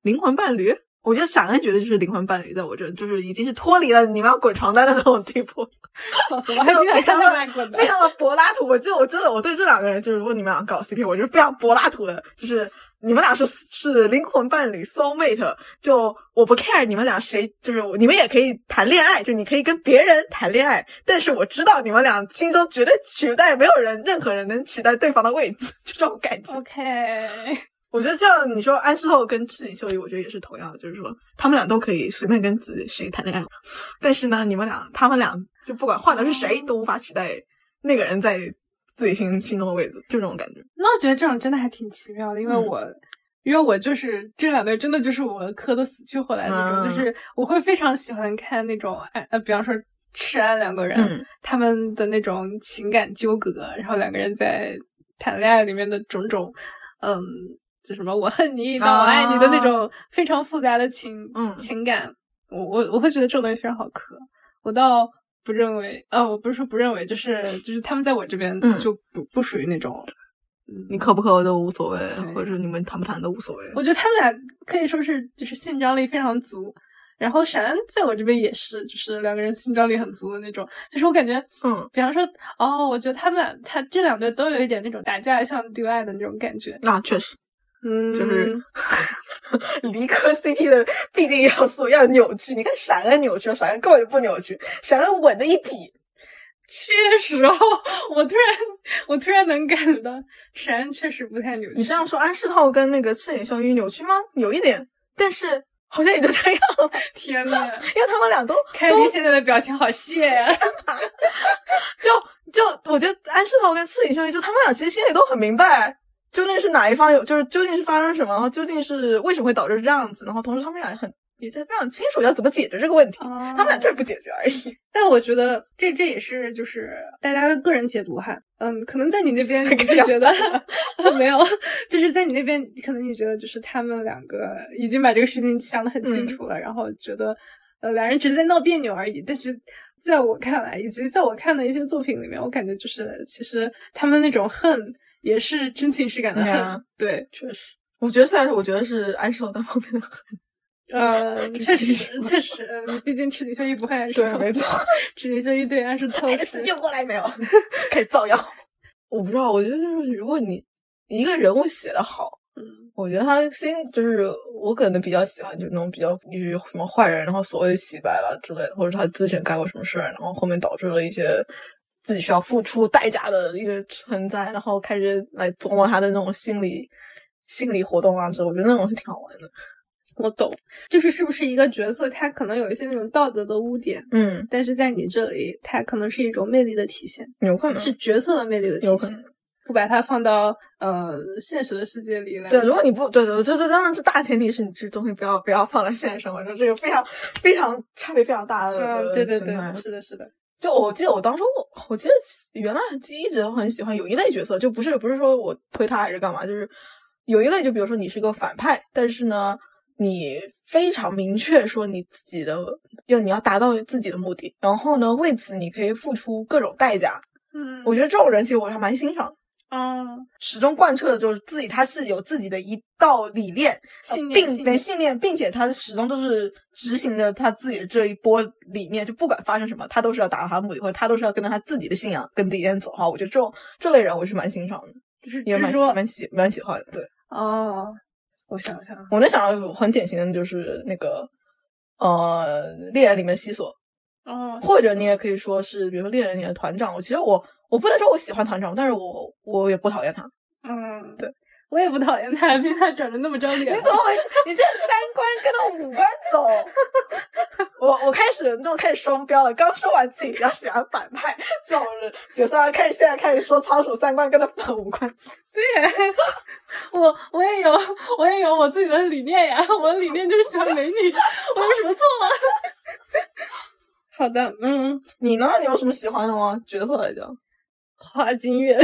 灵魂伴侣。我觉得闪恩觉得就是灵魂伴侣，在我这就是已经是脱离了你们要滚床单的那种地步，笑死我！还非常的非常的柏拉图。我就我真的我对这两个人，就是如果你们俩搞 CP，我就是非常柏拉图的，就是。你们俩是是灵魂伴侣，soul mate，就我不 care 你们俩谁，就是你们也可以谈恋爱，就你可以跟别人谈恋爱，但是我知道你们俩心中绝对取代没有人，任何人能取代对方的位置，就这种感觉。OK，我觉得像你说安室透跟赤井秀一，我觉得也是同样的，就是说他们俩都可以随便跟自己谁谈恋爱，但是呢，你们俩他们俩就不管换的是谁，都无法取代那个人在。自己心心中的位置，就这种感觉。那我觉得这种真的还挺奇妙的，因为我，因为我就是这两对，真的就是我磕的死去活来那种，就是我会非常喜欢看那种，呃，比方说赤安两个人，他们的那种情感纠葛，然后两个人在谈恋爱里面的种种，嗯，就什么我恨你到我爱你的那种非常复杂的情情感，我我我会觉得这种东西非常好磕，我倒。不认为啊，我不是说不认为，就是就是他们在我这边就不不属于那种，你磕不磕都无所谓，或者你们谈不谈都无所谓。我觉得他们俩可以说是就是性张力非常足，然后闪恩在我这边也是，就是两个人性张力很足的那种。就是我感觉，嗯，比方说，哦，我觉得他们俩他这两对都有一点那种打架像对爱的那种感觉。那确实。嗯，就是离科 CP 的必定要素要扭曲。你看闪恩扭曲了，闪恩根本就不扭曲，闪恩稳的一笔。确实哦，我突然我突然能感觉到闪恩确实不太扭曲。你这样说，安室透跟那个赤井秀一扭曲吗？有一点，但是好像也就这样。天呐，因为他们俩都凯莉现在的表情好谢呀。就就我觉得安室透跟赤井秀一，就他们俩其实心里都很明白。究竟是哪一方有？就是究竟是发生什么？然后究竟是为什么会导致这样子？然后同时他们俩很也在非常清楚要怎么解决这个问题，他他们俩就是不解决而已。但我觉得这这也是就是大家的个人解读哈，嗯，可能在你那边你就觉得 没有，就是在你那边可能你觉得就是他们两个已经把这个事情想得很清楚了，然后觉得呃两人只是在闹别扭而已。但是在我看来，以及在我看的一些作品里面，我感觉就是其实他们的那种恨也是真情实感的恨，对，确实，我觉得虽然我觉得是安寿单方面的恨。呃，确实 确实，毕竟赤井秀一不会暗示对，没错，赤井秀一对暗示透死救过来没有？可以造谣。我不知道，我觉得就是如果你一个人物写的好，嗯，我觉得他心就是我可能比较喜欢，就是那种比较就是什么坏人，然后所谓的洗白了之类的，或者他之前干过什么事儿，然后后面导致了一些自己需要付出代价的一个存在，然后开始来琢磨他的那种心理心理活动啊之类，我觉得那种是挺好玩的。我懂，就是是不是一个角色，他可能有一些那种道德的污点，嗯，但是在你这里，他可能是一种魅力的体现，有可能是角色的魅力的体现，不把它放到呃现实的世界里来。对，如果你不对对，这这当然是大前提是你这东西不要不要放在现实生活中，这个非常非常差别非常大的。对对对，是的，是的。就我记得我当初我我记得原来一直都很喜欢有一类角色，就不是不是说我推他还是干嘛，就是有一类，就比如说你是个反派，但是呢。你非常明确说你自己的要你要达到自己的目的，然后呢，为此你可以付出各种代价。嗯，我觉得这种人其实我还蛮欣赏。嗯，始终贯彻的就是自己，他是有自己的一道理念，并没信念，并且他始终都是执行着他自己的这一波理念，就不管发生什么，他都是要达到他的目的，或者他都是要跟着他自己的信仰跟理念走。哈，我觉得这种这类人我是蛮欣赏的，就是也蛮蛮喜蛮喜欢的。对，哦。我想想，我能想到很典型的就是那个，呃，猎人里面西索，哦，或者你也可以说是，比如说猎人里的团长。我其实我我不能说我喜欢团长，但是我我也不讨厌他。嗯，对。我也不讨厌他，毕竟他长得那么 张脸。你怎么回事？你这三观跟着五官走。我我开始那种开始双标了。刚说完自己比较喜欢反派这种角色，开始现在开始说仓鼠三观跟着反五官走。对，我我也有我也有我自己的理念呀。我的理念就是喜欢美女，我有什么错吗？好的，嗯，你呢？你有什么喜欢的吗？角色来讲，花金月，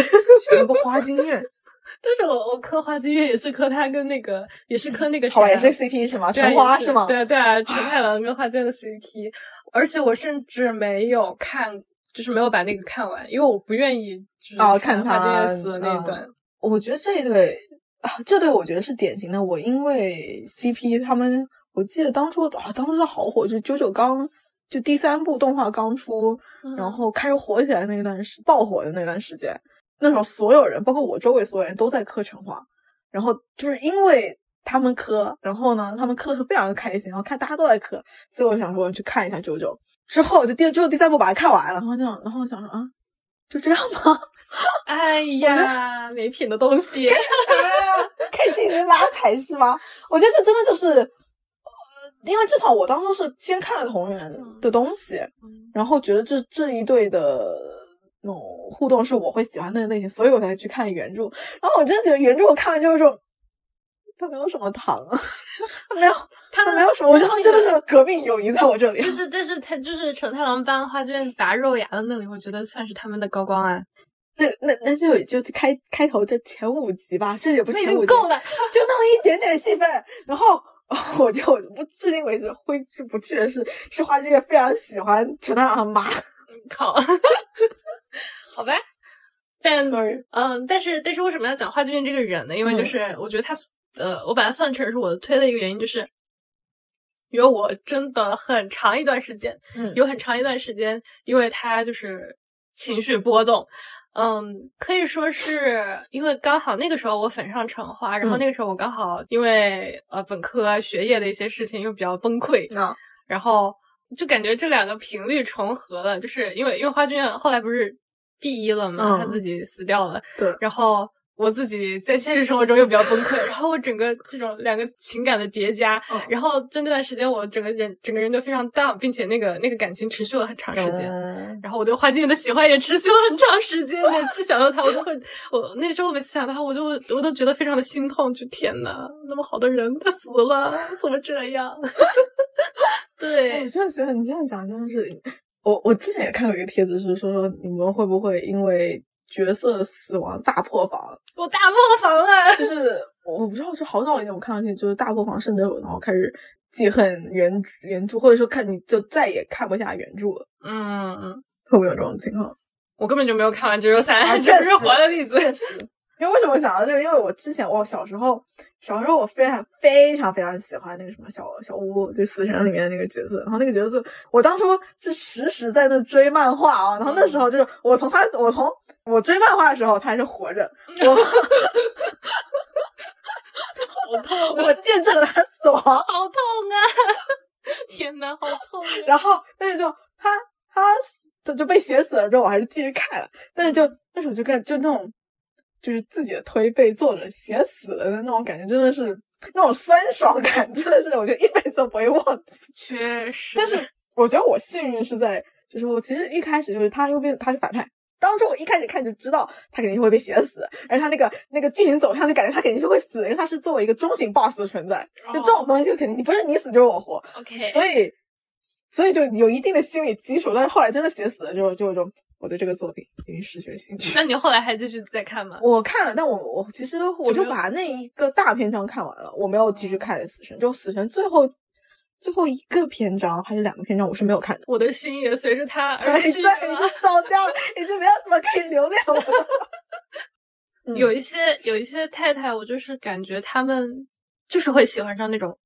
选个花金月。但是我我磕花金月也是磕他跟那个也是磕那个好也是 CP 是吗？陈花是吗？对对啊，陈太郎跟花娟的 CP，而且我甚至没有看，就是没有把那个看完，因为我不愿意就是看花金月死的那一段。我觉得这一对啊，这对我觉得是典型的。我因为 CP 他们，我记得当初啊，当初是好火，就是九九刚就第三部动画刚出，然后开始火起来那段时爆火的那段时间。那时候所有人，包括我周围所有人都在磕陈华，然后就是因为他们磕，然后呢，他们磕的时候非常的开心，然后看大家都在磕，所以我想说去看一下九九。之后就第只有第三部把它看完了，然后这样，然后想说啊，就这样吗？哎呀，没品的东西，可以进行拉踩是吗？我觉得这真的就是，呃，因为至少我当初是先看了同人的东西，然后觉得这这一对的。那种互动是我会喜欢的类型，所以我才去看原著。然后我真的觉得原著我看完就是说，他没有什么糖，他没有，他没有什么。我觉得他们真的是革命友谊在我这里。但是，但是他就是纯太郎班花卷拔肉芽的那里，我觉得算是他们的高光啊。那那那就就开开头这前五集吧，这也不前五集，够了，就那么一点点戏份。然后 我就不至今为止挥之不去的是，是花卷非常喜欢陈太郎的妈。靠。好吧，但嗯，但是但是为什么要讲花卷这个人呢？因为就是我觉得他呃，我把他算成是我的推的一个原因，就是因为我真的很长一段时间，嗯，有很长一段时间，因为他就是情绪波动，嗯，可以说是因为刚好那个时候我粉上橙花，然后那个时候我刚好因为呃本科学业的一些事情又比较崩溃，嗯，然后就感觉这两个频率重合了，就是因为因为花卷后来不是。毕一了嘛，他自己死掉了。对，然后我自己在现实生活中又比较崩溃，然后我整个这种两个情感的叠加，嗯然后就那段时间我整个人整个人都非常 down，并且那个那个感情持续了很长时间。嗯然后我对花金鱼的喜欢也持续了很长时间，每次想到他，我都会，我那时候每次想到他，我就我都觉得非常的心痛，就天呐，那么好的人他死了，怎么这样？对我，确实，你这样讲真的是，我我之前也看过一个帖子，是说说你们会不会因为角色死亡大破防？我大破防了。就是我不知道是好早以前我看到那就是大破防，甚至然后开始记恨原原著，或者说看你就再也看不下原著了，嗯，嗯会不会有这种情况？我根本就没有看完《九九三啊》，这不是活的例子。因为为什么想到这个？因为我之前我小时候小时候我非常非常非常喜欢那个什么小小屋，就死神里面的那个角色。然后那个角色，我当初是实时在那追漫画啊。然后那时候就是我从他，我从我追漫画的时候他还是活着，我好痛啊！我见证了他死亡。好痛啊！天呐，好痛啊！然后但是就他他死就就被写死了之后，我还是继续看了。但是就那时候就看就那种就是自己的推被作者写死了的那种感觉，真的是那种酸爽感，真的是我觉得一辈子都不会忘记。确实，但是我觉得我幸运是在，就是我其实一开始就是他又变他是反派。当初我一开始看就知道他肯定是会被写死，而他那个那个剧情走向就感觉他肯定是会死，因为他是作为一个中型 BOSS 的存在，就这种东西就肯定你不是你死就是我活，OK，所以所以就有一定的心理基础。但是后来真的写死了之后，就有种我对这个作品已经失去了兴趣。那你后来还继续再看吗？我看了，但我我其实我就把那一个大篇章看完了，我没有继续看死神，就死神最后最后一个篇章还是两个篇章，我是没有看的。我的心也随着他 而对，已经了。走掉了，已经没有什么可以留恋我了。嗯有一些有一些太太，我就是感觉他们就是会喜欢上那种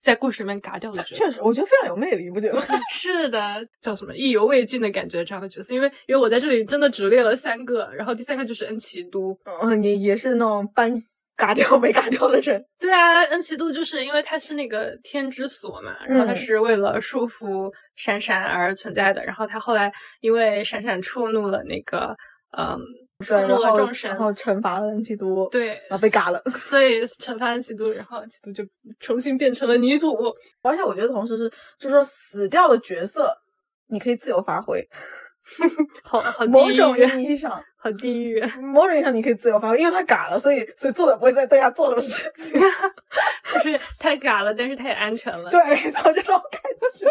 在故事里面嘎掉的角色。确实，我觉得非常有魅力，不觉得吗？是的，叫什么意犹未尽的感觉这样的角色，因为因为我在这里真的只列了三个，然后第三个就是恩奇都。嗯，也也是那种半嘎掉没嘎掉的人。对啊，恩奇都就是因为他是那个天之锁嘛，然后他嗯是为了束缚闪闪而存在的，然后他后来因为闪闪触怒了那个嗯触对，怒然后了众神然，后惩罚了恩奇都，，对，然后被嘎了。所以惩罚恩奇都，然后恩奇都就重新变成了泥土。而且我觉得同时是，就是说死掉的角色，你可以自由发挥，好好地某种，意义上，好地狱。某种意义上你可以自由发挥，因为他嘎了，所以所以作者不会再对他做什么事情。就是太嘎了，但是他也安全了。对，没错，这种感觉。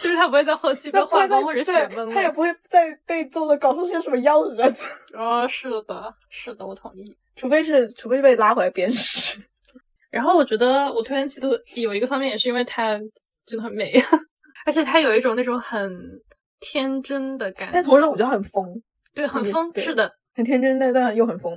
就是他不会在后期被他不会再画崩或者写崩对，他也。不会再被做的搞出些什么幺蛾子，哦，是的，是的，我同意。除非是除非被拉回来鞭尸。然后我觉得我推荐奇都有一个方面也是因为它真的很美，而且它有一种那种很天真的感觉，但同时我觉得很疯，对，很疯，是的，很天真，但但又很疯。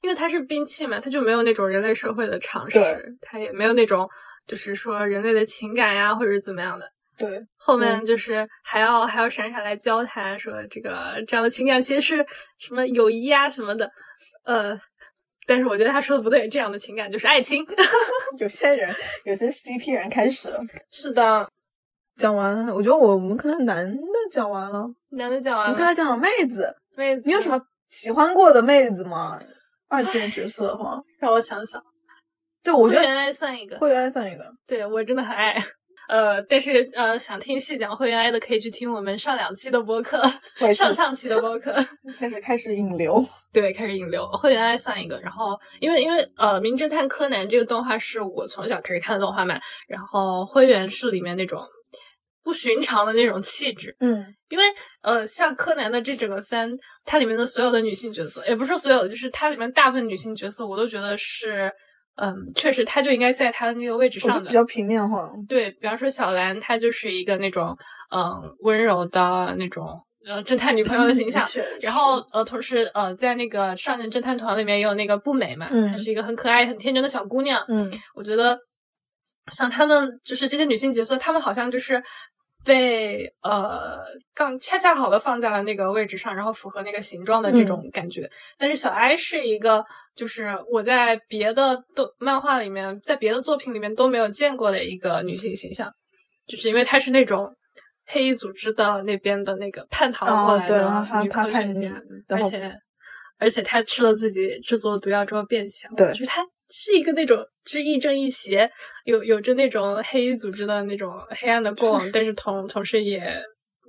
因为它是兵器嘛，它就没有那种人类社会的常识对，它也没有那种就是说人类的情感呀，或者是怎么样的。对，后面就是还要还要闪闪来教他说这个这样的情感其实是什么友谊啊什么的，呃，但是我觉得他说的不对，这样的情感就是爱情。有些人，有些 CP 人开始了。是的，讲完了，我觉得我们可能男的讲完了，男的讲完了，们刚才讲讲妹子，妹子，你有什么喜欢过的妹子吗？二次元角色的话，让我想想，对我觉得会员爱算一个，会员算一个。对我真的很爱。呃，但是呃，想听细讲会员爱的可以去听我们上两期的播客，上上期的播客。开始开始引流，对，开始引流，会员爱算一个。然后，因为因为呃，《名侦探柯南》这个动画是我从小开始看的动画嘛，然后灰原是里面那种不寻常的那种气质。嗯，因为呃，像柯南的这整个番，它里面的所有的女性角色，也不是所有的，就是它里面大部分女性角色，我都觉得是，嗯，确实她就应该在她的那个位置上的比。较平面化。对比方说小兰，她就是一个那种嗯温柔的那种呃侦探女朋友的形 象。然后呃，同时呃，在那个少年侦探团里面也有那个步美嘛，嗯她是一个很可爱、很天真的小姑娘。嗯，我觉得像她们就是这些女性角色，她们好像就是被呃刚恰恰好的放在了那个位置上，然后符合那个形状的这种感觉。但是小哀是一个，就是我在别的动漫画里面，在别的作品里面都没有见过的一个女性形象，就是因为她是那种。黑衣组织的那边的那个叛逃过来的女科学家，而且而且她吃了自己制作的毒药之后变小，对就是他是一个那种是亦正亦邪，有有着那种黑衣组织的那种黑暗的过往，但是同同时也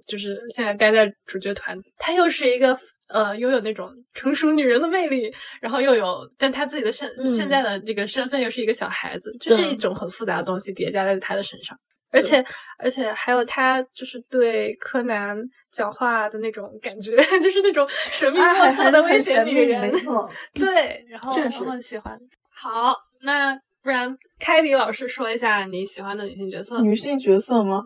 就是现在待在主角团，他又是一个。呃，拥有那种成熟女人的魅力，然后又有，但他自己的现、嗯现在的这个身份又是一个小孩子，就是一种很复杂的东西叠加在他的身上，而且而且还有他就是对柯南讲话的那种感觉，就是那种神秘莫测的危险女人，哎没错。对，然后确实我很喜欢。好，那不然凯迪老师说一下你喜欢的女性角色。女性角色吗？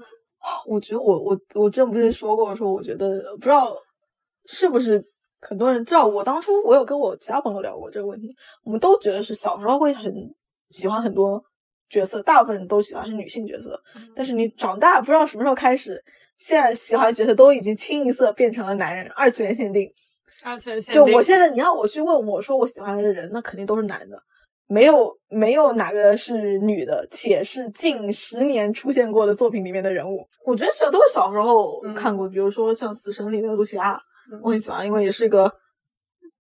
我觉得我我我之前不是说过，说我觉得不知道是不是很多人知道，我当初我有跟我其他朋友聊过这个问题，我们都觉得是小时候会很喜欢很多角色，大部分人都喜欢是女性角色，但是你长大不知道什么时候开始，现在喜欢的角色都已经清一色变成了男人，二次元限定。二次元限定就我现在，你要我去问我说我喜欢的人，那肯定都是男的，没有没有哪个是女的，且是近十年出现过的作品里面的人物。我觉得小都是小时候嗯看过，比如说像《死神》里面的露西亚，嗯我很喜欢，因为也是一个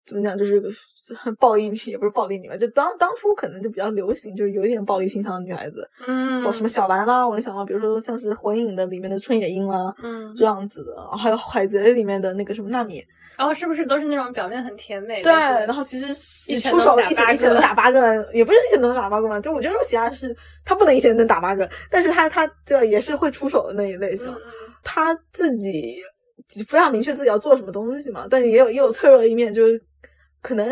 怎么讲，就是一个很暴力女，也不是暴力女吧，就当当初可能就比较流行，就是有一点暴力倾向的女孩子，嗯哦，什么小兰啦，我能想到，比如说像是《火影》的里面的春野樱啦。嗯，这样子的，还有《海贼》里面的那个什么娜米，然后是不是都是那种表面很甜美？对，然后其实一出手能打一拳一拳能打八个，也不是一拳能打八个嘛。就我觉得露西亚是他不能一拳能打八个，但是他他就也是会出手的那一类型。嗯他自己非常明确自己要做什么东西嘛，但是也有也有脆弱的一面，就是可能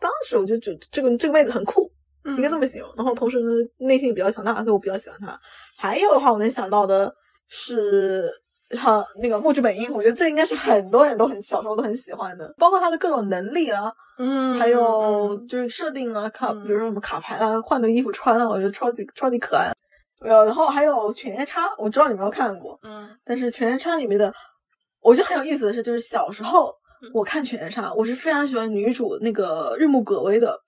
当时我就觉得这个这个妹子很酷，嗯应该这么形容。然后同时呢，内心也比较强大，所以我比较喜欢她。还有的话，我能想到的是。哈，那个木之本樱，我觉得这应该是很多人都很小时候都很喜欢的，包括他的各种能力啊，嗯，还有嗯。就是设定啊，卡，嗯。比如说什么卡牌啦，换个衣服穿啊，我觉得超级超级可爱。呃，然后还有犬夜叉，我知道你没有看过，嗯。但是犬夜叉里面的，我觉得很有意思的是，就是小时候嗯我看犬夜叉，我是非常喜欢女主那个日暮葛薇的，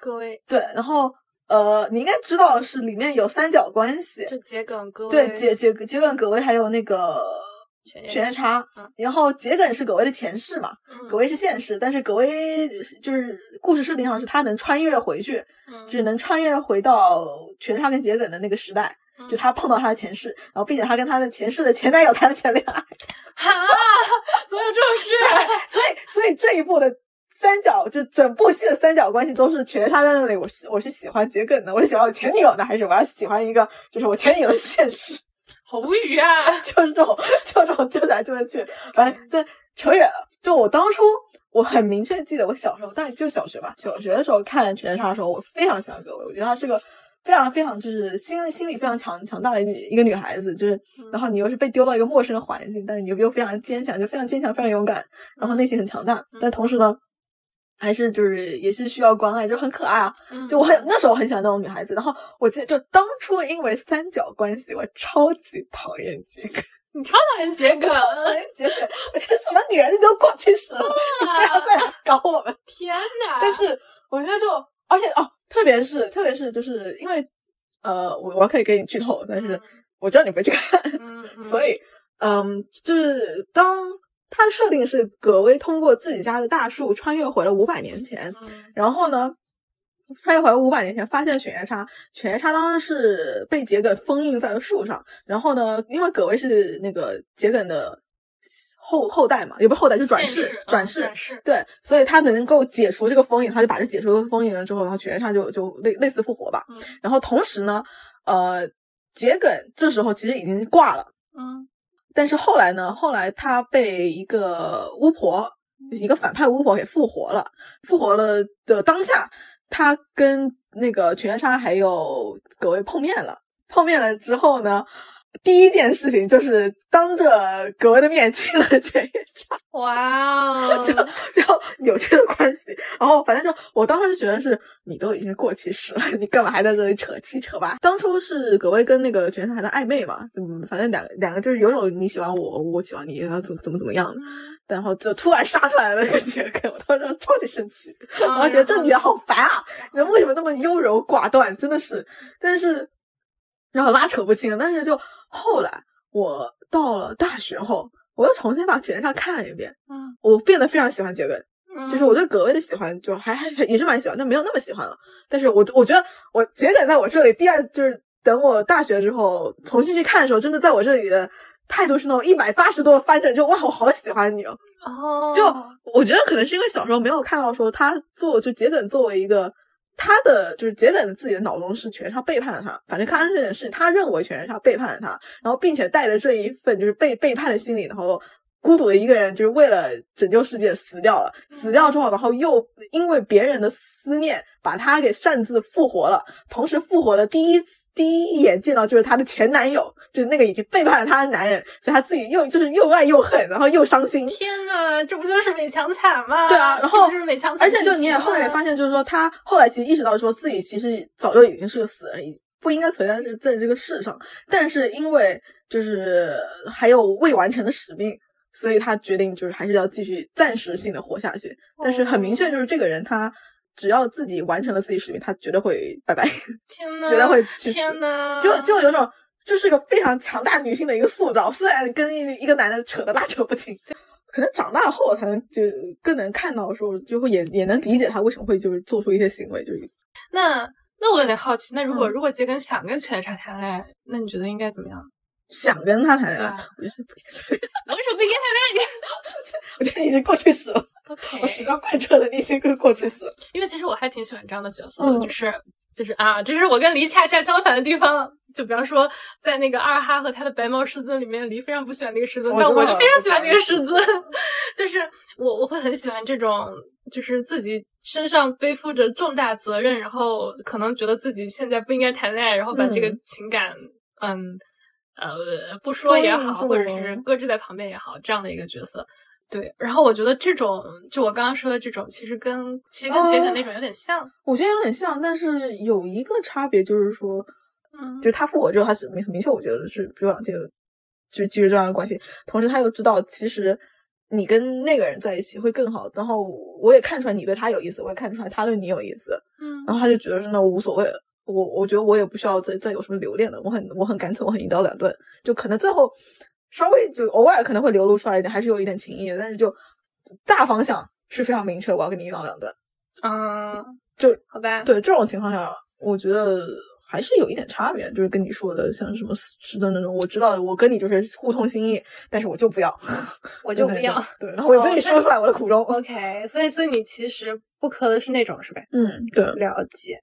葛薇对，然后呃，你应该知道是里面有三角关系，就桔梗各位对，桔桔桔梗葛薇还有那个犬夜犬夜叉嗯，然后桔梗是葛薇的前世嘛，嗯葛薇是现世，但是葛薇就是故事设定上是她能穿越回去，嗯就是能穿越回到犬夜叉跟桔梗的那个时代，嗯就她碰到她的前世，然后并且她跟她的前世的前男友谈了前恋爱，哈，怎么有这种事？所以所以这一部的三角就整部戏的三角关系都是犬夜叉在那里，我是我是喜欢桔梗的，我是喜欢我前女友的，还是我要喜欢一个就是我前女友的现世？好无语啊！就是这种，就这种揪来揪去，反正这扯远了。就我当初，我很明确记得我小时候，大概就小学吧，小学的时候看《犬夜叉》的时候，我非常喜欢葛薇，我觉得她是个非常非常就是心心理非常强强大的一一个女孩子，就是然后你又是被丢到一个陌生的环境，但是你又又非常坚强，就非常坚强，非常勇敢，然后内心很强大，但同时呢。还是就是也是需要关爱，就很可爱啊！嗯就我很那时候很喜欢那种女孩子，然后我记得就当初因为三角关系，我超级讨厌杰克，你超讨厌桔梗，讨厌桔梗，我觉得什么女人你都过去式了，你不要再来搞我们。天哪！但是我觉得就，而且哦，特别是特别是就是因为呃，我我可以给你剧透，但是我知道你不会去看，所以嗯，就是当它的设定是葛薇通过自己家的大树穿越回了五百年前，嗯然后呢，穿越回五百年前发现犬夜叉，犬夜叉当时是被桔梗封印在了树上。然后呢，因为葛薇是那个桔梗的后后代嘛，也不是后代，就转世转世。转世，对，所以他能够解除这个封印，他就把这解除封印了之后，然后犬夜叉就就类类似复活吧。嗯然后同时呢，呃，桔梗这时候其实已经挂了。嗯但是后来呢？后来他被一个巫婆，一个反派巫婆给复活了。复活了的当下，他跟那个犬夜叉还有葛薇碰面了。碰面了之后呢，第一件事情就是当着葛薇的面亲了犬夜叉。哇哦，就就有这个关系。然后反正就我当时觉得是你都已经过期时了，你干嘛还在这里扯七扯八？当初是葛薇跟那个全山还在暧昧嘛，嗯，反正两个两个就是有种你喜欢我，我喜欢你，然后怎么怎么怎么样。然后就突然杀出来了那个桔梗，我当时超级生气，然然后觉得这女的好烦啊，人为什么那么优柔寡断？真的是，但是然后拉扯不清。但是就后来我到了大学后，我又重新把《犬夜叉》看了一遍，嗯我变得非常喜欢桔梗。就是我对葛薇的喜欢就还还也是蛮喜欢，但没有那么喜欢了。但是我我觉得我桔梗在我这里第二就是等我大学之后重新去看的时候，真的在我这里的态度是那种一百八十度的翻转，就哇我好喜欢你哦。哦，就我觉得可能是因为小时候没有看到说他做就桔梗作为一个他的就是杰森自己的脑中是全是背叛了他，反正发生这件事，他认为全是他背叛了他，然后并且带着这一份就是被背叛的心理，然后孤独的一个人就是为了拯救世界死掉了，死掉之后，然后又因为别人的思念把他给擅自复活了，同时复活的第一第一眼见到就是她的前男友，就是那个已经背叛了她的男人，所以她自己又就是又爱又恨，然后又伤心。天呐，这不就是美强惨吗？对啊，然后就是美强惨，而且就你也后面也发现，就是说她后来其实意识到说自己其实早就已经是个死人，不应该存在这在这个世上，但是因为就是还有未完成的使命，所以她决定就是还是要继续暂时性的活下去。但是很明确，就是这个人他只要自己完成了自己使命，他绝对会拜拜，天呐，绝对会去死天呐，就就有种。就是一个非常强大女性的一个塑造，虽然跟一一个男的扯得拉扯不清，可能长大后才能就更能看到说，就会也也能理解他为什么会就是做出一些行为，就是 那那我有点好奇，那如果、嗯如果杰根想跟犬夜叉谈恋爱，那你觉得应该怎么样？想跟他谈恋爱。我觉得不应该，为什么不应该谈恋我觉得已经过去式了，爱？OK，我始终贯彻的你已经是过去式。因为其实我还挺喜欢这样的角色的，嗯就是就是啊，这是我跟黎恰恰相反的地方。就比方说，在那个二哈和他的白毛狮子里面，黎非常不喜欢那个狮子，但我就非常喜欢那个狮子。就是我我会很喜欢这种，就是自己身上背负着重大责任，然后可能觉得自己现在不应该谈恋爱，然后把这个嗯情感，嗯呃不说也好，或者是搁置在旁边也好，这样的一个角色。对，然后我觉得这种，就我刚刚说的这种，其实跟其实跟桔梗那种有点像。我觉得有点像，但是有一个差别就是说，嗯就是他复活之后，他是明很明确，我觉得是比我想这个就是基于这样的关系，同时他又知道其实你跟那个人在一起会更好，然后我也看出来你对他有意思，我也看出来他对你有意思，嗯然后他就觉得是那无所谓了。我我觉得我也不需要再再有什么留恋了，我很我很干脆，我很一刀两断，就可能最后稍微就偶尔可能会流露出来一点，还是有一点情谊的，但是就大方向是非常明确，我要跟你一刀两断。啊，就好吧，对这种情况下，我觉得还是有一点差别，就是跟你说的像什么是的那种，我知道我跟你就是互通心意，但是我就不要，我就不 要。哦对，然后我也不愿意说出来我的苦衷。OK，所以所以你其实不磕的是那种是呗？嗯，对，了解。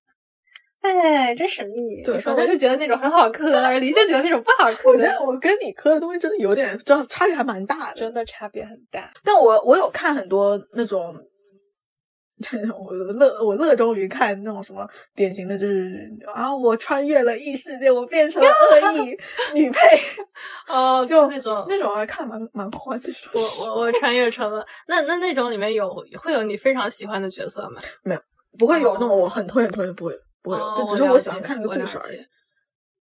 哎，真神秘。对我就觉得那种很好磕，黎就觉得那种不好磕我觉得我跟你磕的东西真的有点，这样差别还蛮大的。真的差别很大。但我我有看很多那种，我乐我乐衷于看那种什么典型的，就是啊，我穿越了异世界，我变成了恶意 女配，哦，就那种那种还看蛮蛮欢的。我我我穿越成了那那那种里面有会有你非常喜欢的角色吗？没有不会有那种我很推很推的，不会不会有，哦就只是我喜欢看那个故事而已。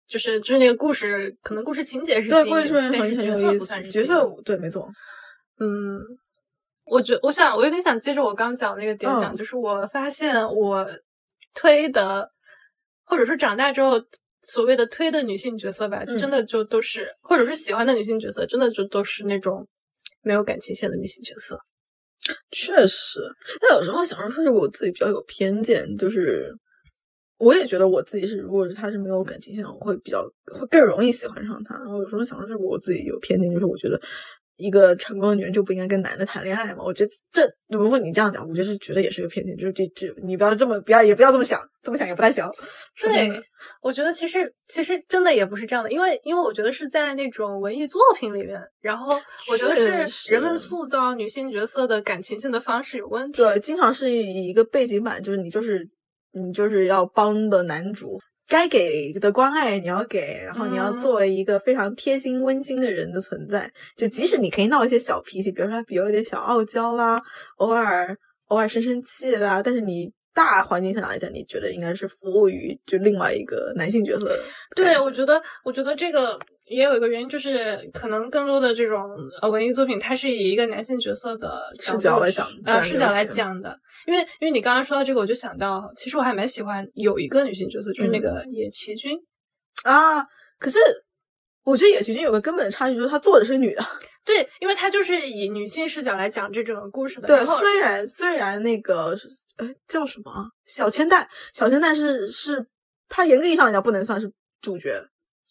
就是就是那个故事，可能故事情节是对，吸引你，故事很但是角很有意思，色不算是角色对，没错。嗯，我觉我想我有点想接着我刚讲那个点讲，嗯就是我发现我推的，或者说长大之后所谓的推的女性角色吧，嗯真的就都是，或者是喜欢的女性角色，真的就都是那种没有感情线的女性角色。确实，但有时候想说是我自己比较有偏见，就是我也觉得我自己是，如果是他是没有感情线，我会比较会更容易喜欢上他。然后有时候想说是我自己有偏见，就是我觉得一个成功的女人就不应该跟男的谈恋爱嘛。我觉得这如果你这样讲，我觉得是觉得也是个偏见，就是这这你不要这么不要也不要这么想，这么想也不太行。对，我觉得其实其实真的也不是这样的，因为因为我觉得是在那种文艺作品里面，然后我觉得是人们塑造女性角色的感情线的方式有问题。对，经常是以一个背景板，就是你就是你就是要帮的男主，该给的关爱你要给，然后你要嗯。作为一个非常贴心温馨的人的存在。就即使你可以闹一些小脾气，比如说他比如有点小傲娇啦，偶尔偶尔生生气啦，但是你大环境上来讲，你觉得应该是服务于就另外一个男性角色对，我觉得，我觉得这个也有一个原因，就是可能更多的这种呃文艺作品，它是以一个男性角色的视角来讲呃视角来讲的。因为因为你刚刚说到这个，我就想到，其实我还蛮喜欢有一个女性角色，就是那嗯个野崎君。啊。可是我觉得野崎君有个根本的差距，就是她做的是女的。对，因为她就是以女性视角来讲这种故事的。对，虽然虽然那个呃叫什么啊小千代，小千代是是，他严格意义上来讲不能算是主角，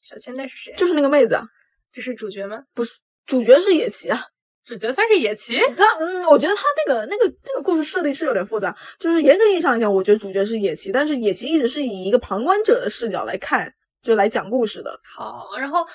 小千代是谁？就是那个妹子啊，这是主角吗？不是主角是野崎啊。主角算是野崎。那嗯，我觉得他那个那个这个故事设定是有点复杂，就是严格意义上来讲，我觉得主角是野崎，但是野崎一直是以一个旁观者的视角来看，就来讲故事的。好，然后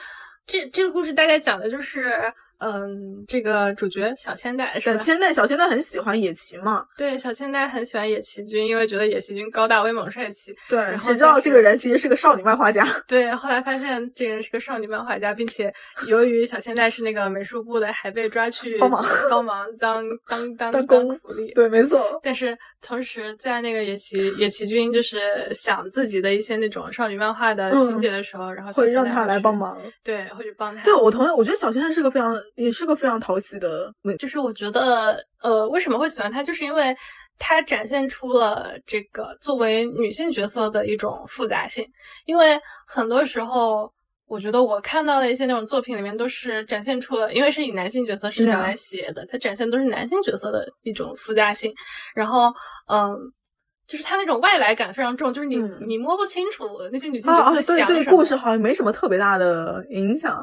这这个故事大概讲的就是，嗯，这个主角小千代是对，吧？千代小千代很喜欢野崎嘛，对，小千代很喜欢野崎君，因为觉得野崎君高大威猛帅气。对，然后谁知道这个人其实是个少女漫画家。对，后来发现这个人是个少女漫画家，并且由于小千代是那个美术部的，还被抓去帮忙帮忙当当当当工苦力。对，没错。但是同时，在那个野崎野崎君就是想自己的一些那种少女漫画的情节的时候，然后会让他来帮，忙。对，会去帮他。对，我同样。我觉得小千代是个非常，也是个非常讨喜的妹。就是我觉得，呃，为什么会喜欢她，就是因为她展现出了这个作为女性角色的一种复杂性。因为很多时候，我觉得我看到的一些那种作品里面，都是展现出了，因为是以男性角色视角来写的，它展现都是男性角色的一种复杂性。然后，嗯。就是它那种外来感非常重，就是你、嗯你摸不清楚那些女性角啊啊，色在对。故事好像没什么特别大的影响，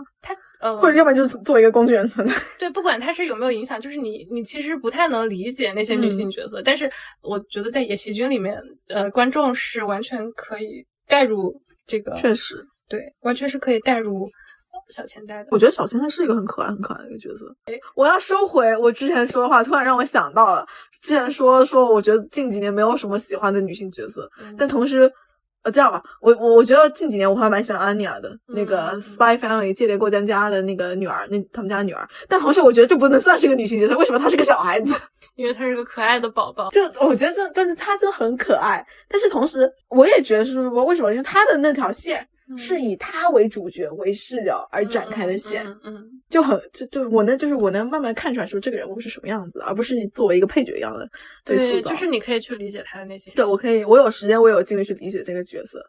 嗯，或者要不然就是做一个工具人存在。对，不管它是有没有影响，就是你你其实不太能理解那些女嗯性角色，但是我觉得在野崎君里面，呃，观众是完全可以带入这个，确实，对，完全是可以带入小千代的。我觉得小千代是一个很可爱、很可爱的一个角色。哎我要收回我之前说的话，突然让我想到了之前说说，我觉得近几年没有什么喜欢的女性角色，嗯但同时。呃，这样吧，我我我觉得近几年我还蛮喜欢安妮亚的，那个嗯 Spy Family 间谍过家家的那个女儿，那他们家的女儿。但同时，我觉得这不能算是一个女性角色，为什么她是个小孩子？因为她是个可爱的宝宝，就我觉得这真的她真的很可爱，但是同时我也觉得是说为什么？因为她的那条线是以他为主角为视角而展开的线，嗯就很就就我能就是我能慢慢看出来说这个人物是什么样子，而不是作为一个配角一样的对塑对，造。就是你可以去理解他的内心。对我可以，我有时间，我有精力去理解这个角色。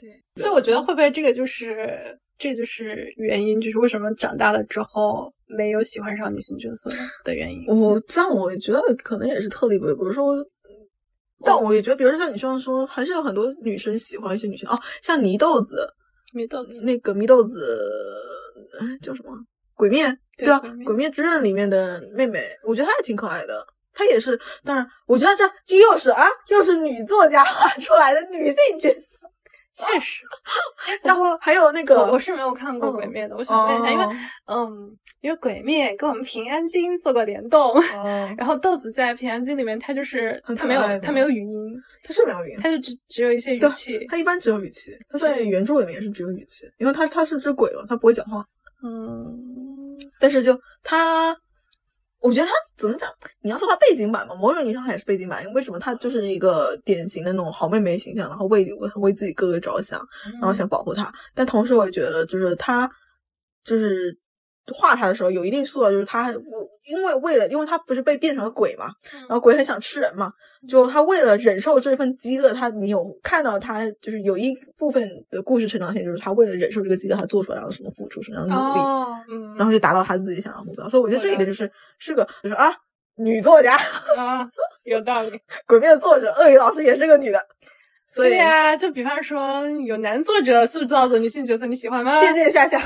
对，所以我觉得会不会这个就是这就是原因，就是为什么长大了之后没有喜欢上女性角色的原因。我这样我觉得可能也是特例吧，比如说。但我也觉得，比如说像你说的说，还是有很多女生喜欢一些女性哦，像泥豆子，米豆子，那个祢豆子，哎叫什么？鬼灭，对啊鬼灭之刃里面的妹妹，我觉得她也挺可爱的。她也是，当然，我觉得这这又是啊，又是女作家画出来的女性角色。确实。然后还有那个，我我是没有看过《鬼灭》的，我想问一下，因为嗯，因为《鬼灭》跟我们平安京做过联动，哦，然后豆子在平安京里面，他就是他没有他没有语音，他是没有语音，他就只只有一些语气。他一般只有语气，他在原著里面也是只有语气，因为他他是只鬼嘛，他不会讲话。嗯，但是就她，我觉得他怎么讲？你要说他背景板嘛，某种意义上她也是背景板，因为为什么他就是一个典型的那种好妹妹形象，然后为为为自己哥哥着想，然后想保护他。但同时，我也觉得就是他就是画他的时候有一定塑造，就是他因为为了，因为他不是被变成了鬼嘛，然后鬼很想吃人嘛，就他为了忍受这份饥饿，他你有看到他就是有一部分的故事成长线，就是他为了忍受这个饥饿，他做出来了什么付出，什么样的努力，哦，嗯，然后就达到他自己想要的目标。所以我觉得这一点就是是个就是啊，女作家，啊，有道理。鬼灭的作者鳄鱼老师也是个女的，所以对呀、就比方说有男作者塑造的女性角色，你喜欢吗？渐渐下降。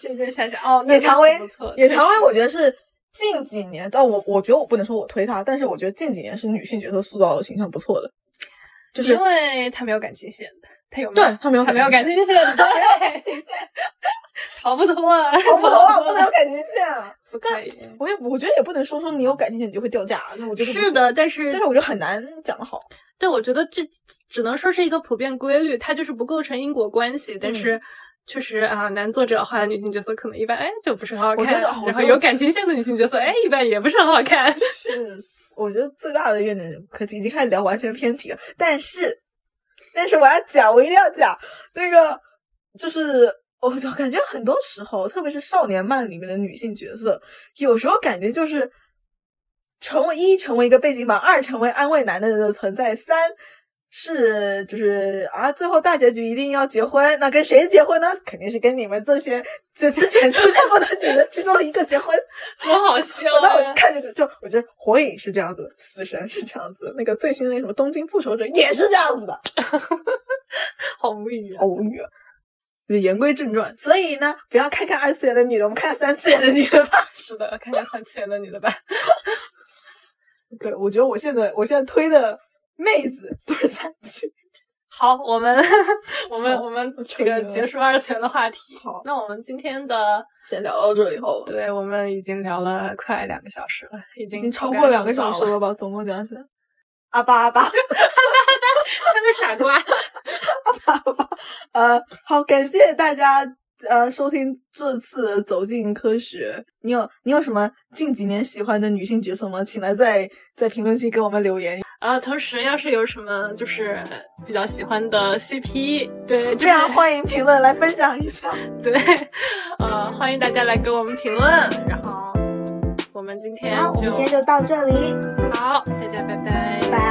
渐渐下降哦，那野蔷薇野蔷薇，我觉得是近几年，但我我觉得我不能说我推她，但是我觉得近几年是女性角色塑造的形象不错的，就是因为他没有感情线的，他有没有对她没有他没有感情情线，对，逃不脱啊，线，我不脱啊，不能有感情线啊。不可以。我也我觉得也不能说说你有感情线你就会掉价，那我觉得是的，，但是但是我觉得很难讲得好。对，我觉得这只能说是一个普遍规律，它就是不构成因果关系。但嗯是确实啊，男作者画的女性角色可能一般，哎，就不是很好看。然后有感情线的女性角色，哎，一般也不是很好看。是，我觉得最大的一个点，可已经开始聊完全偏题了。但是，但是我要讲，我一定要讲那个，就是我就感觉很多时候，特别是少年漫里面的女性角色，有时候感觉就是成为一成为一个背景板，二成为安慰男的的存在，三是就是啊，最后大结局一定要结婚，那跟谁结婚呢？肯定是跟你们这些就之前出现过的女人其中一个结婚。多好笑我当时！看这个，就我觉得火影是这样子，死神是这样子，那个最新的那什么东京复仇者也是这样子的，好无语啊好！无语啊。就是言归正传，所以呢，不要看看二次元的女的，我们看看三次元的女的吧。是的，看看三次元的女的吧。对，我觉得我现在我现在推的妹子 都是三七。好，我们我们我们这个结束二次元的话题。好那我们今天的，先聊到这里后，对我们已经聊了快两个小时了，已经超过两个小时了，吧？总共讲起来，阿巴阿巴像个傻瓜。阿巴，呃，好，感谢大家呃收听这次走进科学。你有你有什么近几年喜欢的女性角色吗？请来在在评论区给我们留言，呃，同时要是有什么就是比较喜欢的 CP，对，就是非常欢迎评论来分享一下。对，呃，欢迎大家来给我们评论，然后我们今天好，我们今天就到这里，好，大家拜拜。拜。